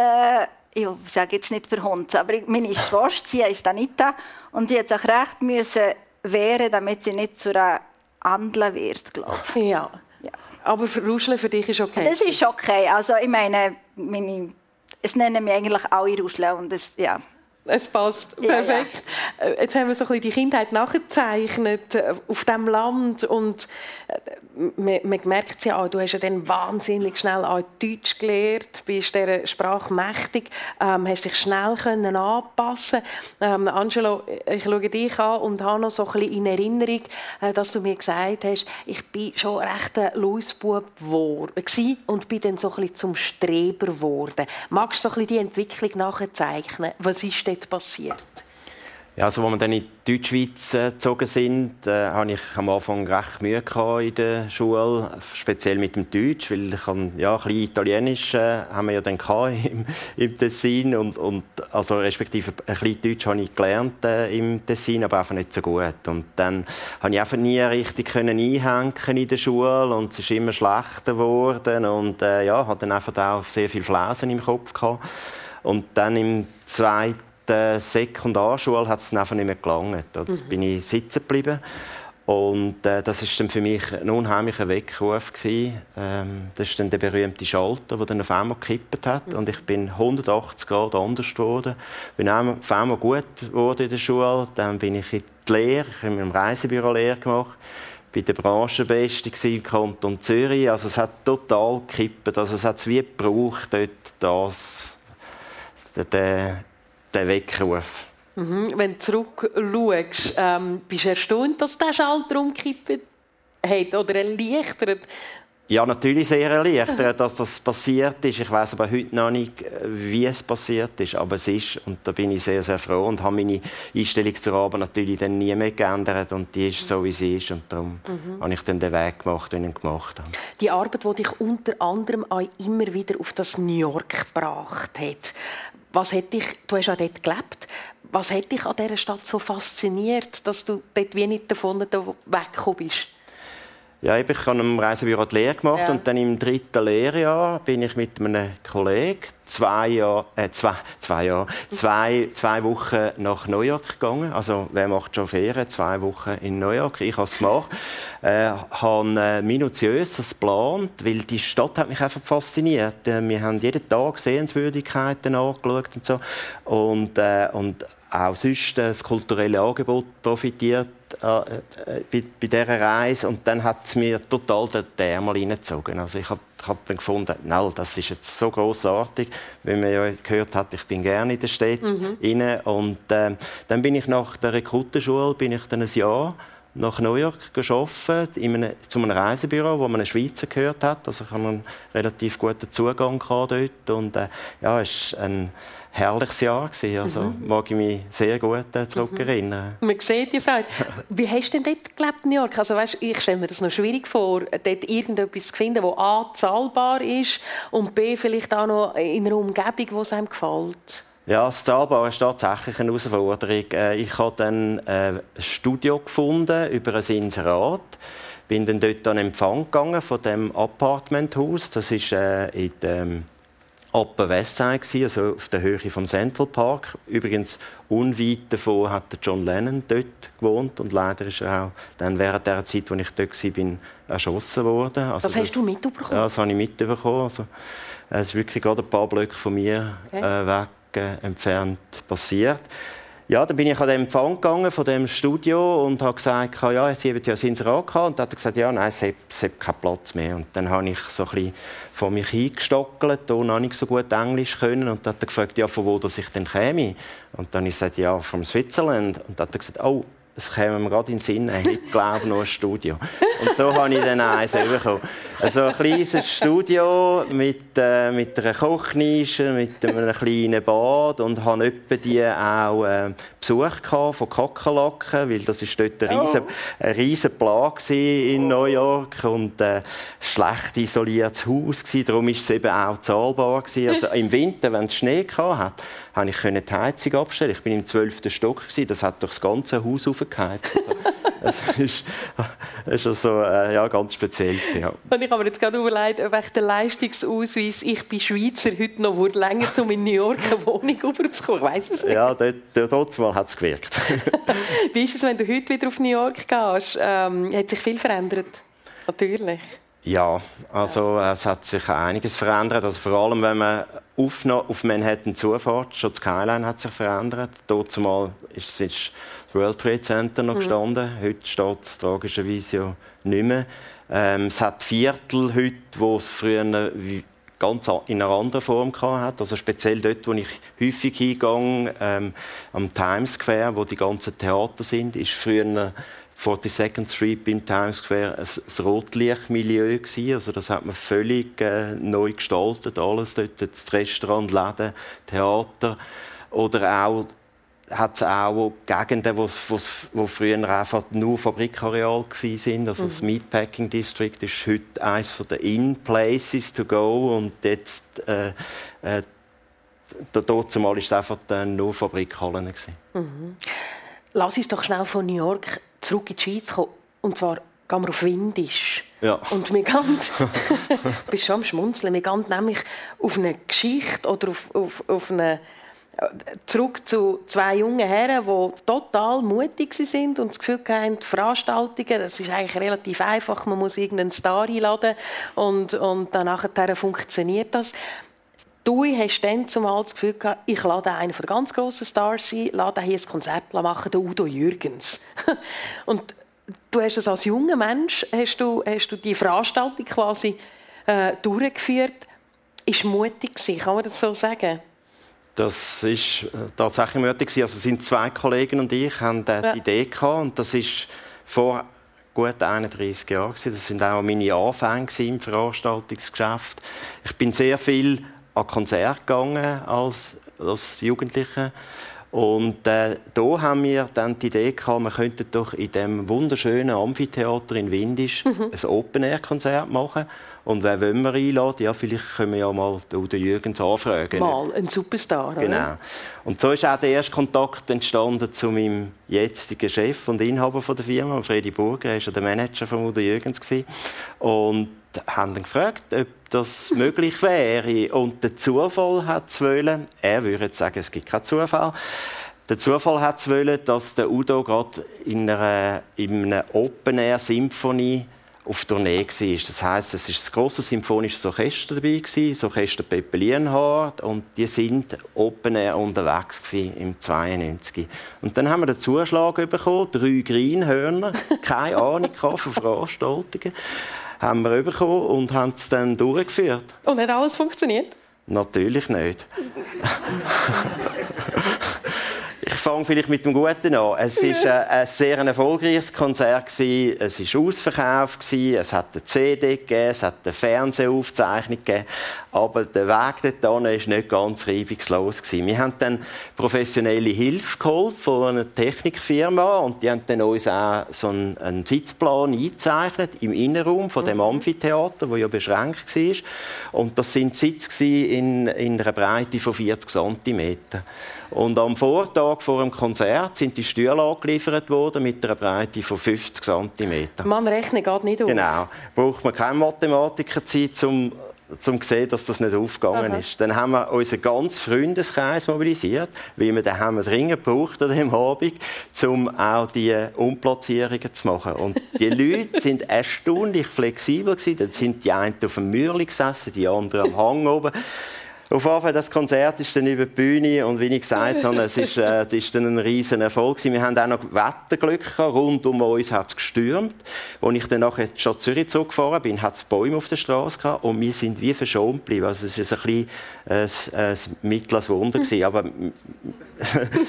ich sage jetzt nicht für Hund, aber meine Schwester, sie ist Anita, und sie hat sich recht müssen wehren, damit sie nicht zu einer Andle wird, glaube ich. Ja. ja. Aber für Ruscheln für dich ist okay? Das ist okay. Also ich meine, meine, es nennen mich eigentlich alle Ruscheln und das, ja. Es passt perfekt. Ja, ja. Äh, jetzt haben wir so ein bisschen die Kindheit nachgezeichnet äh, auf dem Land und äh, man, man merkt es ja auch, du hast ja dann wahnsinnig schnell auch Deutsch gelernt, bist dieser Sprache mächtig, ähm, hast dich schnell können anpassen ähm, Angelo, ich schaue dich an und habe noch so ein bisschen in Erinnerung, dass du mir gesagt hast, ich bin schon recht ein Luisbub und bin dann so ein bisschen zum Streber geworden. Magst du so ein bisschen die Entwicklung nachzeichnen? Was ist dort passiert? Ja, also, als wir dann in die Deutschschweiz äh, gezogen sind, äh, hatte ich am Anfang recht Mühe in der Schule, speziell mit dem Deutsch, weil ich kann, ja, ein bisschen Italienisch äh, haben wir ja dann im, im Tessin und, und also respektive ein bisschen Deutsch habe ich gelernt äh, im Tessin, aber einfach nicht so gut. Und dann konnte ich einfach nie richtig können einhängen in der Schule und es ist immer schlechter geworden und äh, ja, hatte dann einfach auch sehr viel Fläsen im Kopf gehabt. Und dann im zweiten der Sekundarschule hat es einfach nicht mehr gelangt. Da mhm. bin ich sitzen geblieben. Und äh, das ist dann für mich ein unheimlicher Weckruf gewesen. Ähm, das ist dann der berühmte Schalter, der dann auf einmal gekippt hat. Mhm. Und ich bin 180 Grad anders geworden. Bin auf einmal gut geworden in der Schule. Dann bin ich in die Lehre, ich habe im Reisebüro Lehre gemacht. Bei der Branchenbeste im Kanton Zürich. Also es hat total gekippt. Also es hat es wie gebraucht, dort das, den, den Weckruf. Mhm. Wenn du zurückschaust, ähm, bist du erstaunt, dass der Schalter umgekippt hat oder erleichtert? Ja, natürlich sehr erleichtert, dass das passiert ist. Ich weiß aber heute noch nicht, wie es passiert ist, aber es ist und da bin ich sehr, sehr froh und habe meine Einstellung zur Arbeit natürlich dann nie mehr geändert und die ist so, wie sie ist und darum mhm. habe ich dann den Weg gemacht, den ich gemacht habe. Die Arbeit, die dich unter anderem auch immer wieder auf das New York gebracht hat, was hat dich, du hast ja dort gelebt, was hat dich an dieser Stadt so fasziniert, dass du dort wie nicht davon weggekommen bist? Ja, ich habe im Reisebüro die Lehre gemacht ja. und dann im dritten Lehrjahr bin ich mit einem Kollegen zwei Jahre, äh, zwei, zwei Jahre, zwei, zwei Wochen nach New York gegangen. Also wer macht schon Ferien? Zwei Wochen in New York. Ich habe es gemacht. Äh, habe äh, minutiös das geplant, weil die Stadt hat mich einfach fasziniert. Äh, wir haben jeden Tag Sehenswürdigkeiten angeschaut und so und, äh, und auch sonst das kulturelle Angebot profitiert äh, bei, bei dieser Reise und dann hat es mir total den Ärmel reingezogen. Also ich habe hab dann gefunden, nein, das ist jetzt so großartig, wie man ja gehört hat, ich bin gerne in der Stadt mhm. und äh, dann bin ich nach der Rekrutenschule bin ich dann ein Jahr nach New York gearbeitet, in einem, zu einem Reisebüro, wo man einen Schweizer gehört hat. Also ich hatte einen relativ guten Zugang dort und äh, ja, es war ein herrliches Jahr gewesen. Also mhm. mag ich mich sehr gut äh, zurückerinnern. Mhm. Man sieht die Freude. Wie hast du denn dort gelebt in New York? Also weißt, ich stelle mir das noch schwierig vor, dort irgendetwas zu finden, das a zahlbar ist und b vielleicht auch noch in einer Umgebung, die einem gefällt. Ja, das Zahlbare ist tatsächlich eine Herausforderung. Äh, ich habe dann äh, ein Studio gefunden über ein Inserat. Bin dann dort an Empfang gegangen von dem Apartmenthaus. Das ist äh, in dem Upper West Side, also auf der Höhe vom Central Park. Übrigens unweit davon hat John Lennon dort gewohnt und leider ist er auch dann während der Zeit, als ich dort war, erschossen worden. Also das hast das, du mitbekommen? Ja, das habe ich mitbekommen. Also, es ist wirklich gerade ein paar Blöcke von mir okay. äh, weg entfernt passiert. Ja, dann bin ich an den Empfang gegangen von dem Studio und habe gesagt, ja, sie haben ja das Inserat gehabt. Und dann hat er gesagt, ja, nein, es hat, es hat keinen Platz mehr. Und dann habe ich so ein bisschen von mich hingestockelt, und noch nicht so gut Englisch können. Und dann hat er gefragt, ja, von wo dass ich denn käme. Und dann habe ich gesagt, ja, vom Switzerland. Und dann hat er gesagt, oh, es käme mir gerade in den Sinn, ich glaube noch ein Studio. Und so habe ich dann eins bekommen. Also ein kleines Studio mit, äh, mit einer Kochnische, mit einem kleinen Bad und habe etwa die auch äh, Besuch von Kakerlaken, weil das ist dort ein riesen, oh. ein riesen Plage in New York und äh, ein schlecht isoliertes Haus. Darum ist es eben auch zahlbar gewesen. Also im Winter, wenn es Schnee hatte, konnte ich die Heizung abstellen. Ich bin im 12. Stock gewesen. Das hat durch das ganze Haus aufgeheizt. Also, es ist, ist also, äh, ja, ganz speziell. Ja. Und ich habe mir jetzt gerade überlegt, ob ich den Leistungsausweis «Ich bin Schweizer» heute noch würde länger, um in New York eine Wohnung überzukommen. Ich weiss es nicht. Ja, dort, dort mal hat es gewirkt. Wie ist es, wenn du heute wieder auf New York gehst? Ähm, hat sich viel verändert? Natürlich. Ja, also es hat sich einiges verändert. Also vor allem, wenn man auf, auf Manhattan zufährt, schon die Skyline hat sich verändert. Dort zumal ist, ist das World Trade Center noch mhm. gestanden. Heute steht es tragischerweise ja nicht mehr. Ähm, es hat Viertel heute, wo es früher ganz in einer anderen Form hat. Also speziell dort, wo ich häufig hingehe, ähm, am Times Square, wo die ganzen Theater sind, ist früher 42nd Street beim Times Square ein Rotlichtmilieu gewesen. Also das hat man völlig äh, neu gestaltet, alles dort, das Restaurant, Läden, Theater oder auch hat es auch Gegenden, wo, wo früher einfach nur Fabrikareal sind. Also mhm. das Meatpacking District ist heute eines der In-Places to go und jetzt äh, äh, dort zumal ist es einfach nur Fabrikhallen Mhm. Lass uns doch schnell von New York zurück in die Schweiz kommen. Und zwar gehen wir auf Windisch. Ja. Und wir gehen, bist schon am Schmunzeln, wir gehen nämlich auf eine Geschichte oder auf, auf, auf eine zurück zu zwei jungen Herren, die total mutig sind und das Gefühl haben, Veranstaltungen, das ist eigentlich relativ einfach, man muss irgendeinen Star einladen und, und dann nachher funktioniert das. Du hast dann zumal das Gefühl gehabt, ich lade einen der ganz grossen Stars ein, lade hier ein Konzert machen, den Udo Jürgens. und du hast es als junger Mensch, hast du, hast du die Veranstaltung quasi äh, durchgeführt. Ist mutig gewesen, kann man das so sagen? Das ist äh, tatsächlich mutig gewesen. Also sind zwei Kollegen und ich haben äh, die ja. Idee gehabt und das ist vor gut 31 Jahren gewesen. Das sind auch meine Anfänge im Veranstaltungsgeschäft. Ich bin sehr viel an Konzerte gegangen als, als Jugendliche. Und äh, da haben wir dann die Idee gehabt, wir könnten doch in dem wunderschönen Amphitheater in Windisch mhm. ein Open-Air-Konzert machen. Und wer wollen wir einladen? Ja, vielleicht können wir ja mal den Jürgens anfragen. Mal, ein Superstar, Genau. Oder? Und so ist auch der erste Kontakt entstanden zu meinem jetzigen Chef und Inhaber von der Firma, Freddy Burger. Er war ja der Manager von Udo Jürgens. Und haben ihn gefragt, ob das möglich wäre. Und der Zufall hat es wollen, er würde sagen, es gibt keinen Zufall. Der Zufall hat es wollen, dass der Udo gerade in einer, in einer Open Air Symphonie auf Tournee war. Das heisst, es war das grosse symphonische Orchester dabei, das Orchester Peppe Lienhardt, und die sind Open Air unterwegs im 92. Und dann haben wir den Zuschlag bekommen, drei Greenhörner, keine Ahnung von Veranstaltungen haben wir bekommen und haben es dann durchgeführt. Und hat alles funktioniert? Natürlich nicht. Ich fange vielleicht mit dem Guten an. Es war ein, sehr erfolgreiches Konzert. Es war ausverkauft. Es hat eine CD gegeben, es hat eine Fernsehaufzeichnung gegeben. Aber der Weg dorthin war nicht ganz reibungslos. Wir haben dann professionelle Hilfe geholt von einer Technikfirma und die haben dann uns auch so einen, einen Sitzplan eingezeichnet im Innenraum von dem mhm. Amphitheater, wo ja beschränkt war. Und das sind Sitze in, in einer Breite von 40 cm. Und am Vortag vor dem Konzert sind die Stühle angeliefert worden mit einer Breite von 50 cm. Man rechnet geht nicht auf. Genau. Braucht man keine Mathematikerzeit, um um zu sehen, dass das nicht aufgegangen Aha. ist. Dann haben wir unseren ganzen Freundeskreis mobilisiert, weil wir den haben wir dringend gebraucht an diesem Abend, um auch die Umplatzierungen zu machen. Und die Leute sind erstaunlich flexibel gewesen. Dann sind die einen auf dem Mürli gesessen, die anderen am Hang oben. Auf jeden Fall, das Konzert ist dann über die Bühne und wie ich gesagt habe, es ist, äh, ist dann ein riesen Erfolg Wir haben auch noch Wetterglück gehabt. Rund um uns hat es gestürmt. Als ich dann nachher schon Zürich zurückgefahren bin, hat es Bäume auf der Straße gehabt und wir sind wie verschont geblieben. Also es ist ein bisschen ein, ein mittleres Wunder gewesen, aber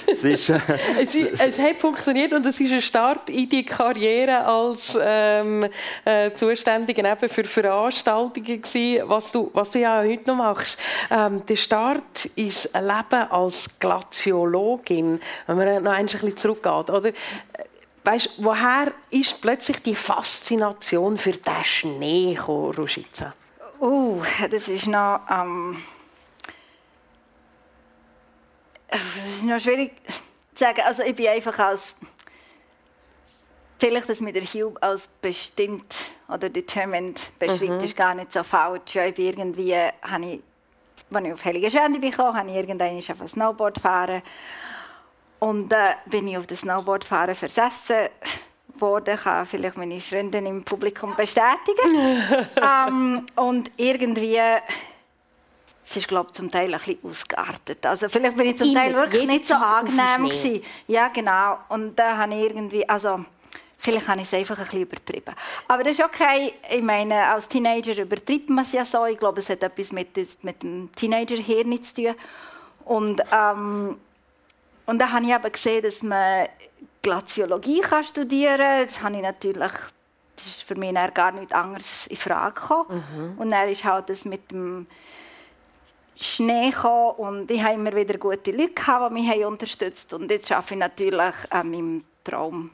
es, ist, äh, es, es, hat funktioniert und es ist ein Start in die Karriere als ähm, äh, Zuständiger eben für Veranstaltungen gewesen, was du, was du ja heute noch machst. Ähm, der Start ins Leben als Glaziologin, wenn man noch ein bisschen zurückgeht, oder? Weißt, woher ist plötzlich die Faszination für den Schnee gekommen? Oh, das ist noch... Ähm das ist noch schwierig zu sagen. Also ich bin einfach als vielleicht, dass mit der Hugh als bestimmt oder determined beschreibt, mhm. ist gar nicht so falsch. Ich irgendwie habe ich, als ich auf Heilige Schande kam, habe ich irgendwann auf Snowboard fahren und äh, bin ich auf das Snowboardfahren versessen worden, kann vielleicht meine Freundin im Publikum bestätigen. ähm, und irgendwie es ist glaube zum Teil ein bisschen ausgeartet. Also vielleicht bin ich zum Teil wirklich nicht so angenehm gewesen. Ja, genau. Und da habe ich irgendwie, also vielleicht habe ich es einfach ein bisschen übertrieben. Aber das ist okay. Ich meine, als Teenager übertreibt man es ja so. Ich glaube, es hat etwas mit, mit dem Teenager-Hirn zu tun. Und, ähm, und da habe ich aber gesehen, dass man Glaziologie kann studieren kann. Das habe ich natürlich das ist für mich gar nichts anderes in Frage gekommen. Mhm. Und dann ist halt das mit dem Schnee gekommen und ich habe immer wieder gute Leute gehabt, die mich unterstützt haben. Und jetzt arbeite ich natürlich an meinem Traumort.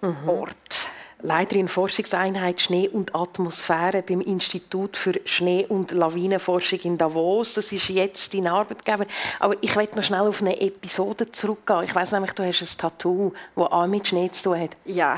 Mhm. Leiterin Forschungseinheit Schnee und Atmosphäre beim Institut für Schnee- und Lawinenforschung in Davos. Das ist jetzt dein Arbeitgeber. Aber ich möchte noch schnell auf eine Episode zurückgehen. Ich weiß nämlich, du hast ein Tattoo, das auch mit Schnee zu tun hat. Ja.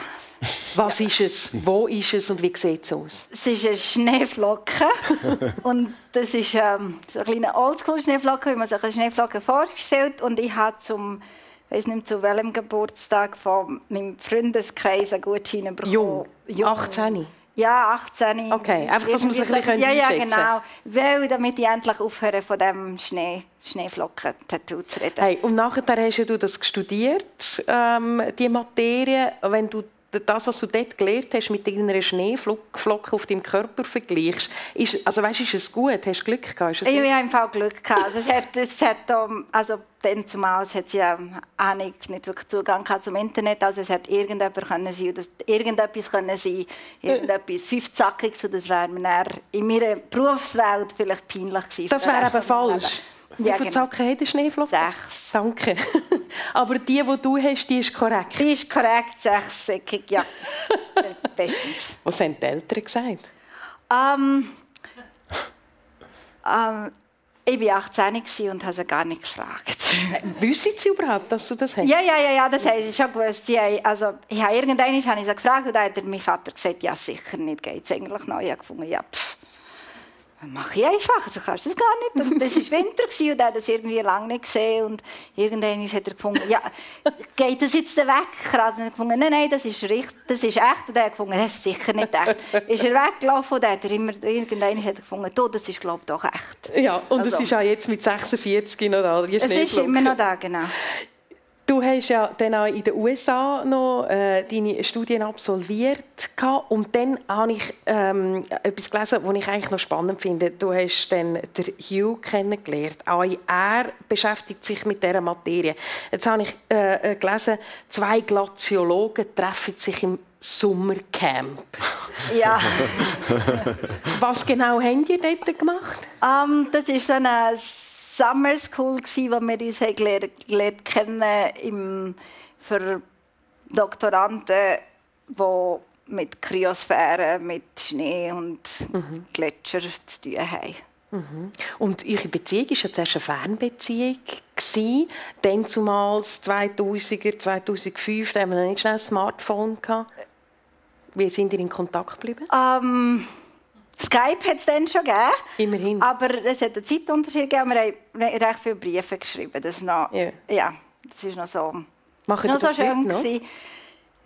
Was ist es? Wo ist es und wie sieht es aus? Es ist eine Schneeflocke. und das ist ähm, eine kleine Oldschool-Schneeflocke, wie man sich eine Schneeflocke vorstellt. Und ich habe zum ich weiß nicht zu welchem Geburtstag von meinem Freundeskreis einen Gutschein bekommen. Jung. Jung. 18? Ja, 18. Okay, einfach, dass man sich ein bisschen Ja, ja, genau. Weil, damit ich endlich aufhöre, von diesem Schnee, Schneeflocken-Tattoo zu reden. Hey, und nachher hast du das studiert, ähm, die Materie. Wenn du das, was du dort gelernt hast, mit einer Schneeflocke auf deinem Körper vergleichst, ist, also weißt, ist es gut? Hast du Glück gehabt? ich habe im Fall Glück gehabt. Also es hat, es hat, also dann zumal hat sie ja auch nicht, nicht wirklich Zugang zum Internet. Also es hat irgendjemand können sein, das, irgendetwas können sein, irgendetwas fünfzackiges. Das wäre mir in meiner Berufswelt vielleicht peinlich gewesen. Das wäre aber falsch. Wie ja, viele genau. Zacken hat der Schneeflocke? Sechs. Danke. Aber die, die du hast, die ist korrekt? Die ist korrekt, sechssäckig, ja. Bestens. Was haben die Eltern gesagt? Um, um, ich war 18 und habe sie gar nicht gefragt. Wissen sie überhaupt, dass du das hast? Ja, ja, ja, ja das haben sie schon gewusst. Ich, also, ich habe irgendwann habe ich sie gefragt und dann hat mein Vater gesagt, ja sicher nicht, geht es eigentlich noch. Ich habe gefunden, ja, pff mache ich einfach, so kannst du es gar nicht. Das war Winter und er hat das irgendwie lange nicht gesehen. Und irgendwann hat er gefunden, ja, geht das jetzt weg? Und er gefunden, nein, nein, das ist, richtig, das ist echt. Und er hat gefunden, das ist sicher nicht echt. ist er weggelaufen und hat er immer, irgendwann hat er gefunden, oh, das ist, glaube ich, doch echt. Ja, und also, es ist auch jetzt mit 46 noch da, die Es ist immer noch da, genau. Du hast ja dann auch in den USA noch äh, deine Studien absolviert und dann habe ich ähm, etwas gelesen, was ich eigentlich noch spannend finde. Du hast dann den Hugh kennengelernt. Auch er beschäftigt sich mit dieser Materie. Jetzt habe ich äh, äh gelesen, zwei Glaziologen treffen sich im Sommercamp. Ja. Was genau haben die dort gemacht? Um, ähm, das ist so eine Summer School, wo wir uns gelernt, kennen im, für Doktoranden, die mit Kryosphäre, mit Schnee und mhm. Gletscher zu tun haben. Mhm. Und Ihre Beziehung war ja zuerst eine Fernbeziehung. Gewesen. Dann zumals 2000er, 2005, da haben wir noch nicht schnell ein Smartphone. Gehabt. Wie sind Sie in Kontakt geblieben? Um ähm, Skype hat es dann schon gegeben. Immerhin. Aber es hat einen Zeitunterschied gegeben. Wir haben recht viele Briefe geschrieben. Das ist noch, yeah. ja, das ist noch so, Machen noch so schön noch?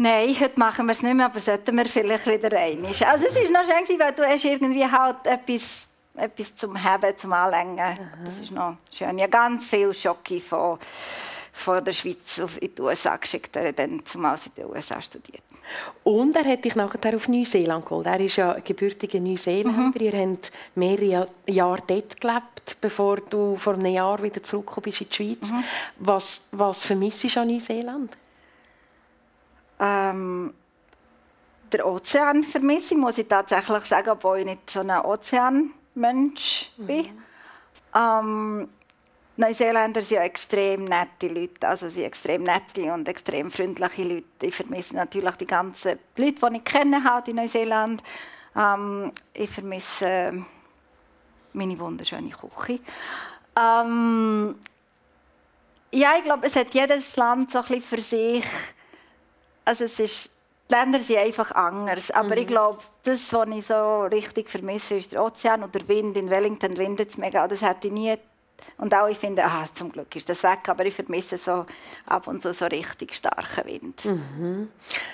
Nein, heute machen wir es nicht mehr, aber sollten wir vielleicht wieder rein. Also es war noch schön, weil du hast irgendwie halt etwas, etwas zum Haben, zum Anlängen. Aha. Das ist noch schön. Ja, ganz viel Schocke von von der Schweiz in die USA geschickt. Er hat dann zumal in den USA studiert. Und er hat dich nachher auf Neuseeland geholt. Er ist ja gebürtiger Neuseeländer. Mhm. Ihr habt mehrere Jahre dort gelebt, bevor du vor einem Jahr wieder zurückgekommen bist in die Schweiz. Mhm. Was, was vermisst du an Neuseeland? Ähm, der Ozean vermisse ich, muss ich tatsächlich sagen, obwohl ich nicht so ein Ozeanmensch bin. Mhm. Ähm, Neuseeländer sind ja extrem nette Leute, also sind extrem nette und extrem freundliche Leute. Ich vermisse natürlich die ganzen Leute, die ich kenne halt in Neuseeland. Ähm, ich vermisse meine wunderschöne Küche. Ähm, ja, ich glaube, es hat jedes Land so ein bisschen für sich. Also es ist die Länder sind einfach anders. Aber mhm. ich glaube, das, was ich so richtig vermisse, ist der Ozean und der Wind. In Wellington windet es mega. Das hätte ich nie und auch ich finde, ah, zum Glück ist das weg, aber ich vermisse so ab und zu so richtig starken Wind. Mhm.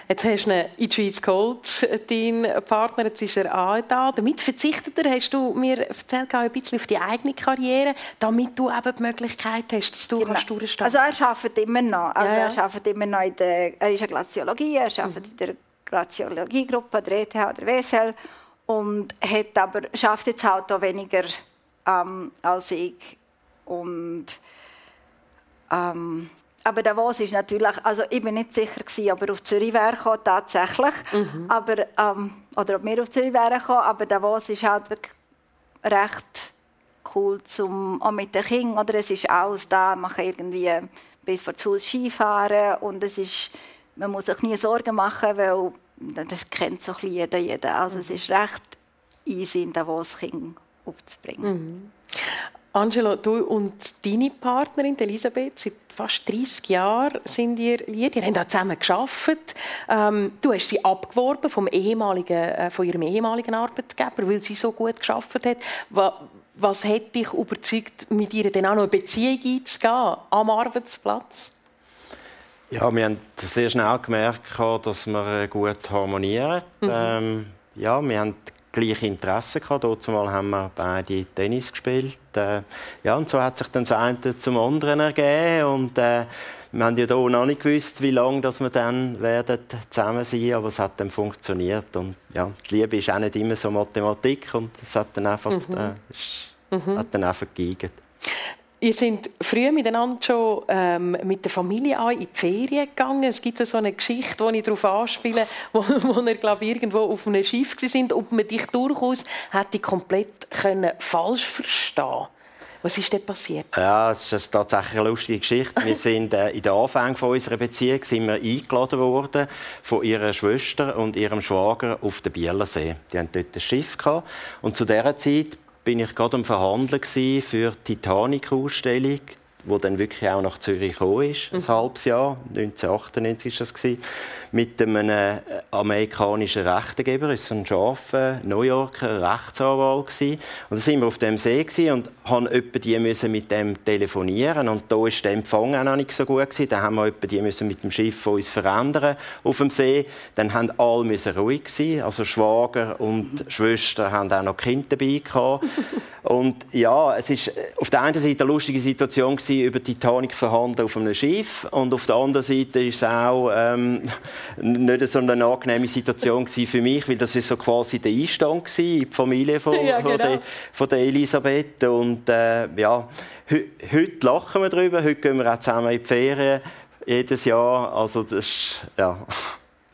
Jetzt hast du ihn in die Schweiz geholt, deinen Partner, jetzt ist er auch da. Damit verzichtet er, hast du mir erzählt, ein bisschen auf die eigene Karriere, damit du eben die Möglichkeit hast, dass du genau. durchstehen Also er arbeitet immer noch. Also ja, ja. Er, arbeitet immer noch in der, er ist in Glaziologie, er arbeitet mhm. in der Glaziologiegruppe, der ETH oder WSL und hat aber, schafft jetzt halt auch weniger ähm, als ich und, ähm, aber Davos ist natürlich, also ich bin nicht sicher gewesen, ob er auf Zürich wäre gekommen, tatsächlich, mhm. aber, ähm, oder ob wir auf Zürich wären gekommen, aber Davos ist halt wirklich recht cool zum, auch mit den Kindern, oder es ist alles da, man kann irgendwie bis vor zu Skifahren und es ist, man muss sich nie Sorgen machen, weil das kennt so ein jeder, jeder. Also mhm. es ist recht easy, in Davos Kinder aufzubringen. Mhm. Angelo, du und deine Partnerin Elisabeth, seit fast 30 Jahren sind ihr liiert. Ihr habt auch zusammen gearbeitet. Ähm, du hast sie abgeworben vom ehemaligen, äh, von ihrem ehemaligen Arbeitgeber, weil sie so gut gearbeitet hat. Was, was hat dich überzeugt, mit ihr dann auch noch eine Beziehung einzugehen am Arbeitsplatz? Ja, wir haben sehr schnell gemerkt, dass wir gut harmonieren. Mhm. Ähm, ja, wir haben gleiche Interessen gehabt. Dort haben wir beide Tennis gespielt. Äh, ja, und so hat sich dann das eine zum anderen ergeben. Und, äh, wir haben ja hier noch nicht gewusst, wie lange dass wir dann werden zusammen sein werden, aber es hat dann funktioniert. Und, ja, die Liebe ist auch nicht immer so Mathematik und es hat dann einfach, mhm. äh, hat dann einfach gegeben. Ihr seid früh miteinander schon ähm, mit der Familie an in die Ferien gegangen. Es gibt so eine Geschichte, die ich darauf anspiele, wo, wo ihr glaub, irgendwo auf einem Schiff sind und man dich durchaus hätte komplett können falsch verstehen was ist denn passiert? Ja, es ist tatsächlich eine lustige Geschichte. Wir sind äh, in den Anfängen unserer Beziehung sind wir eingeladen worden von ihrer Schwester und ihrem Schwager auf den Bielersee. Die hatten dort ein Schiff gehabt. und zu dieser Zeit bin ich gerade am Verhandeln für die Titanic-Ausstellung wo dann wirklich auch nach Zürich gekommen ist, ein mhm. halbes Jahr, 1998 war das, mit einem äh, amerikanischen Rechtegeber, das war ein scharfer New Yorker Rechtsanwalt. Und da sind wir auf dem See und haben die müssen mit dem telefonieren und da war der Empfang auch noch nicht so gut gewesen. Dann haben wir die müssen mit dem Schiff uns verändern auf dem See. Dann haben alle müssen ruhig sein, also Schwager und Schwester haben auch noch Kinder dabei gehabt. Und ja, es ist auf der einen Seite eine lustige Situation gewesen, über die Titanic verhandeln auf einem Schiff und auf der anderen Seite ist es auch ähm, nicht so eine angenehme Situation für mich, weil das ist so quasi der Einstand gewesen, in die Familie von, ja, genau. von, der, von, der, Elisabeth und äh, ja, heute lachen wir darüber, heute gehen wir auch zusammen in die Ferien jedes Jahr, also das ist, ja...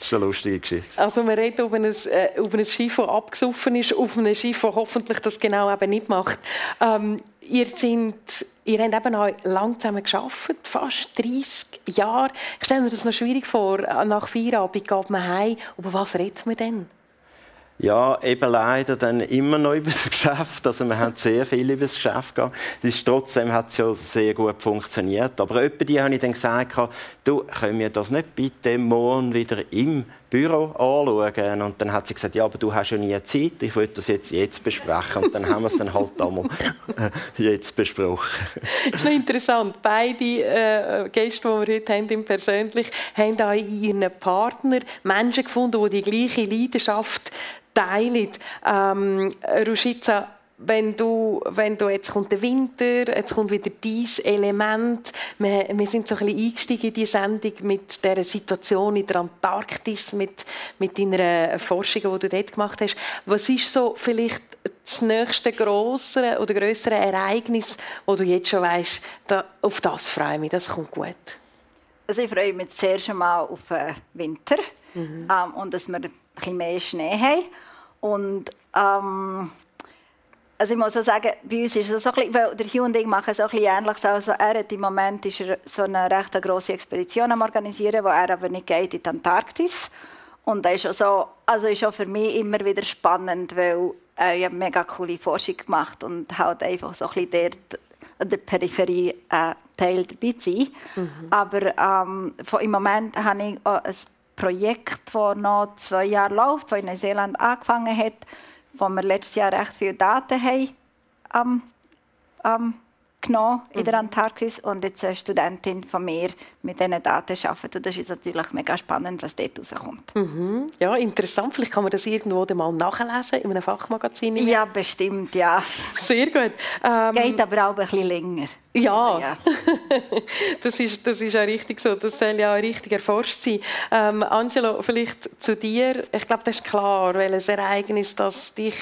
Das ist eine lustige Geschichte. Also man redet auf ein, äh, auf ein Schiff, das abgesoffen ist, auf einem Schiff, das hoffentlich das genau eben nicht macht. Ähm, ihr, sind, ihr habt eben auch lang zusammen gearbeitet, fast 30 Jahre. Ich stelle mir das noch schwierig vor. Nach Feierabend geht man heim. Über was redet man denn? Ja, eben leider dann immer noch über das Geschäft. Also wir haben sehr viel über das Geschäft gegangen. Das ist, trotzdem hat es ja sehr gut funktioniert. Aber etwa die habe ich dann gesagt, du, können wir das nicht bitte morgen wieder im Büro anschauen? Und dann hat sie gesagt, ja, aber du hast ja nie Zeit, ich will das jetzt jetzt besprechen. Und dann haben wir es dann halt einmal jetzt besprochen. Das ist noch interessant. Beide äh, Gäste, die wir heute haben, persönlich, haben auch in ihren Partner Menschen gefunden, die die gleiche Leidenschaft teilen. Ähm, Ruschitza, wenn du, wenn du, jetzt kommt der Winter, jetzt kommt wieder dieses Element. Wir, wir sind so ein bisschen eingestiegen in die Sendung mit der Situation in der Antarktis, mit, mit deiner Forschung, die du dort gemacht hast. Was ist so vielleicht das nächste größere oder größere Ereignis, wo du jetzt schon weißt, da, auf das freue ich mich, das kommt gut? Also ich freue mich zuerst einmal auf den Winter mhm. ähm, und dass wir ein bisschen mehr Schnee haben. Und ähm, also ich muss auch sagen, bei uns ist es so ein bisschen, weil der Hugh und ich machen so ein bisschen Ähnliches. Also er hat im Moment ist er so eine recht grosse Expedition am organisieren, wo er aber nicht geht in die Antarktis. Und das ist auch so, also ist auch für mich immer wieder spannend, weil er ja mega coole Forschung gemacht und halt einfach so ein bisschen dort an der Peripherie äh, Teil dabei sein. Mhm. Aber ähm, im Moment habe ich ein Projekt, das noch zwei Jahre läuft, das in Neuseeland angefangen hat, wo wir letztes Jahr recht viele Daten haben am, am genommen in der mhm. Antarktis und jetzt eine Studentin von mir mit diesen Daten arbeitet. Und das ist natürlich mega spannend, was dort rauskommt. Mhm. Ja, interessant. Vielleicht kann man das irgendwo mal nachlesen in einem Fachmagazin. Ja, bestimmt, ja. Sehr gut. Ähm, Geht aber auch ein bisschen länger. Ja, ja. das, ist, das ist auch richtig so. Das soll ja auch richtig erforscht sein. Ähm, Angelo, vielleicht zu dir. Ich glaube, das ist klar, welches Ereignis das dich,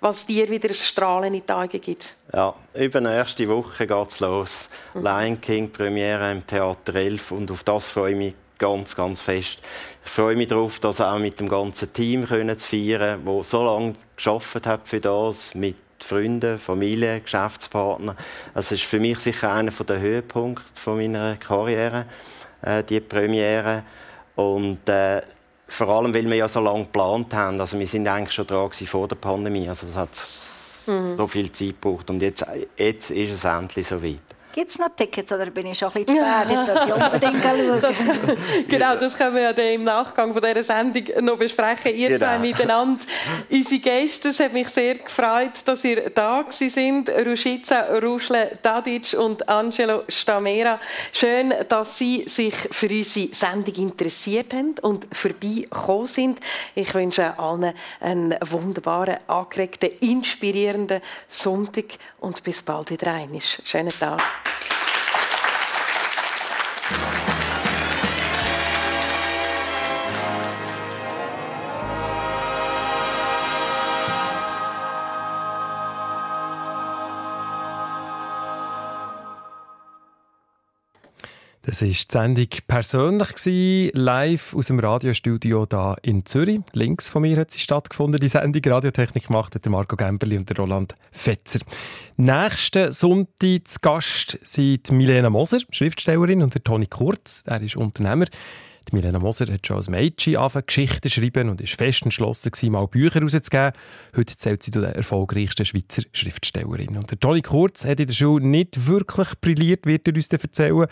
was dir wieder ein Strahlen in die Augen gibt. Ja, über die erste Woche geht es los. Mhm. Lion King Premiere im Theater 11 und auf das freue ich mich ganz, ganz fest. Ich freue mich darauf, das auch mit dem ganzen Team können zu feiern, das so lange geschafft hat für das, mit Freunden, Familie, Geschäftspartner. Es ist für mich sicher einer der Höhepunkte meiner Karriere, äh, die Premiere. Und äh, vor allem, weil wir ja so lange geplant haben. Also wir sind eigentlich schon dran vor der Pandemie. Also es hat mhm. so viel Zeit gebraucht und jetzt, jetzt ist es endlich so weit. Gibt es noch Tickets oder bin ich schon ein bisschen spät? Jetzt sollte ich unbedingt schauen. Das, genau, das können wir ja dann im Nachgang von dieser Sendung noch besprechen. Ihr genau. zwei miteinander. Unsere Gäste, es hat mich sehr gefreut, dass ihr da sind. Rushica Ruschle Tadic und Angelo Stamera. Schön, dass Sie sich für unsere Sendung interessiert haben und vorbeigekommen sind. Ich wünsche allen einen wunderbaren, angeregten, inspirierenden Sonntag und bis bald wieder einmal. Schönen Tag. Gracias. Das war die Sendung persönlich, live aus dem Radiostudio hier in Zürich. Links von mir hat sie stattgefunden, die Sendung. Radiotechnik gemacht hat Marco Gemberli und der Roland Fetzer. Nächsten Sonntag zu Gast sind Milena Moser, Schriftstellerin, und der Toni Kurz, er ist Unternehmer. Die Milena Moser hat schon als Mädchen angefangen, Geschichten zu schreiben und ist fest entschlossen, mal Bücher herauszugeben. Heute zählt sie zu den erfolgreichsten Schweizer Schriftstellerinnen. Und der Toni Kurz hat in der Schule nicht wirklich brilliert, wird er uns erzählen.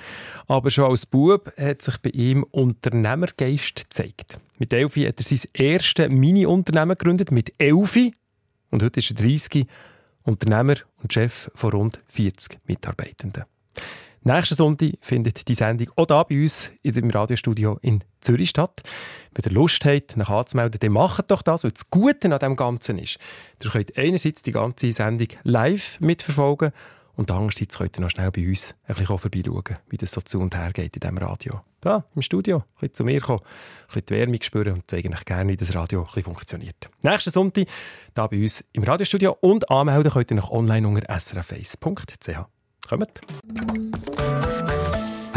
Aber schon als Bub hat sich bei ihm Unternehmergeist gezeigt. Mit Elfi hat er sein erstes Mini-Unternehmen gegründet, mit Elfi. Und heute ist er 30 Unternehmer und Chef von rund 40 Mitarbeitenden. Nächsten Sonntag findet die Sendung auch hier bei uns dem Radiostudio in Zürich statt. Wenn ihr Lust habt, nach anzumelden, dann macht doch das, weil das Gute an dem Ganzen ist. Ihr könnt einerseits die ganze Sendung live mitverfolgen und andererseits könnt ihr noch schnell bei uns ein bisschen vorbeischauen, wie das so zu und her geht in diesem Radio. Da, im Studio, ein bisschen zu mir kommen, ein bisschen die Wärme spüren und zeigen euch gerne, wie das Radio ein bisschen funktioniert. Nächsten Sonntag hier bei uns im Radiostudio und anmelden könnt ihr noch online unter srf1.ch. Kommt!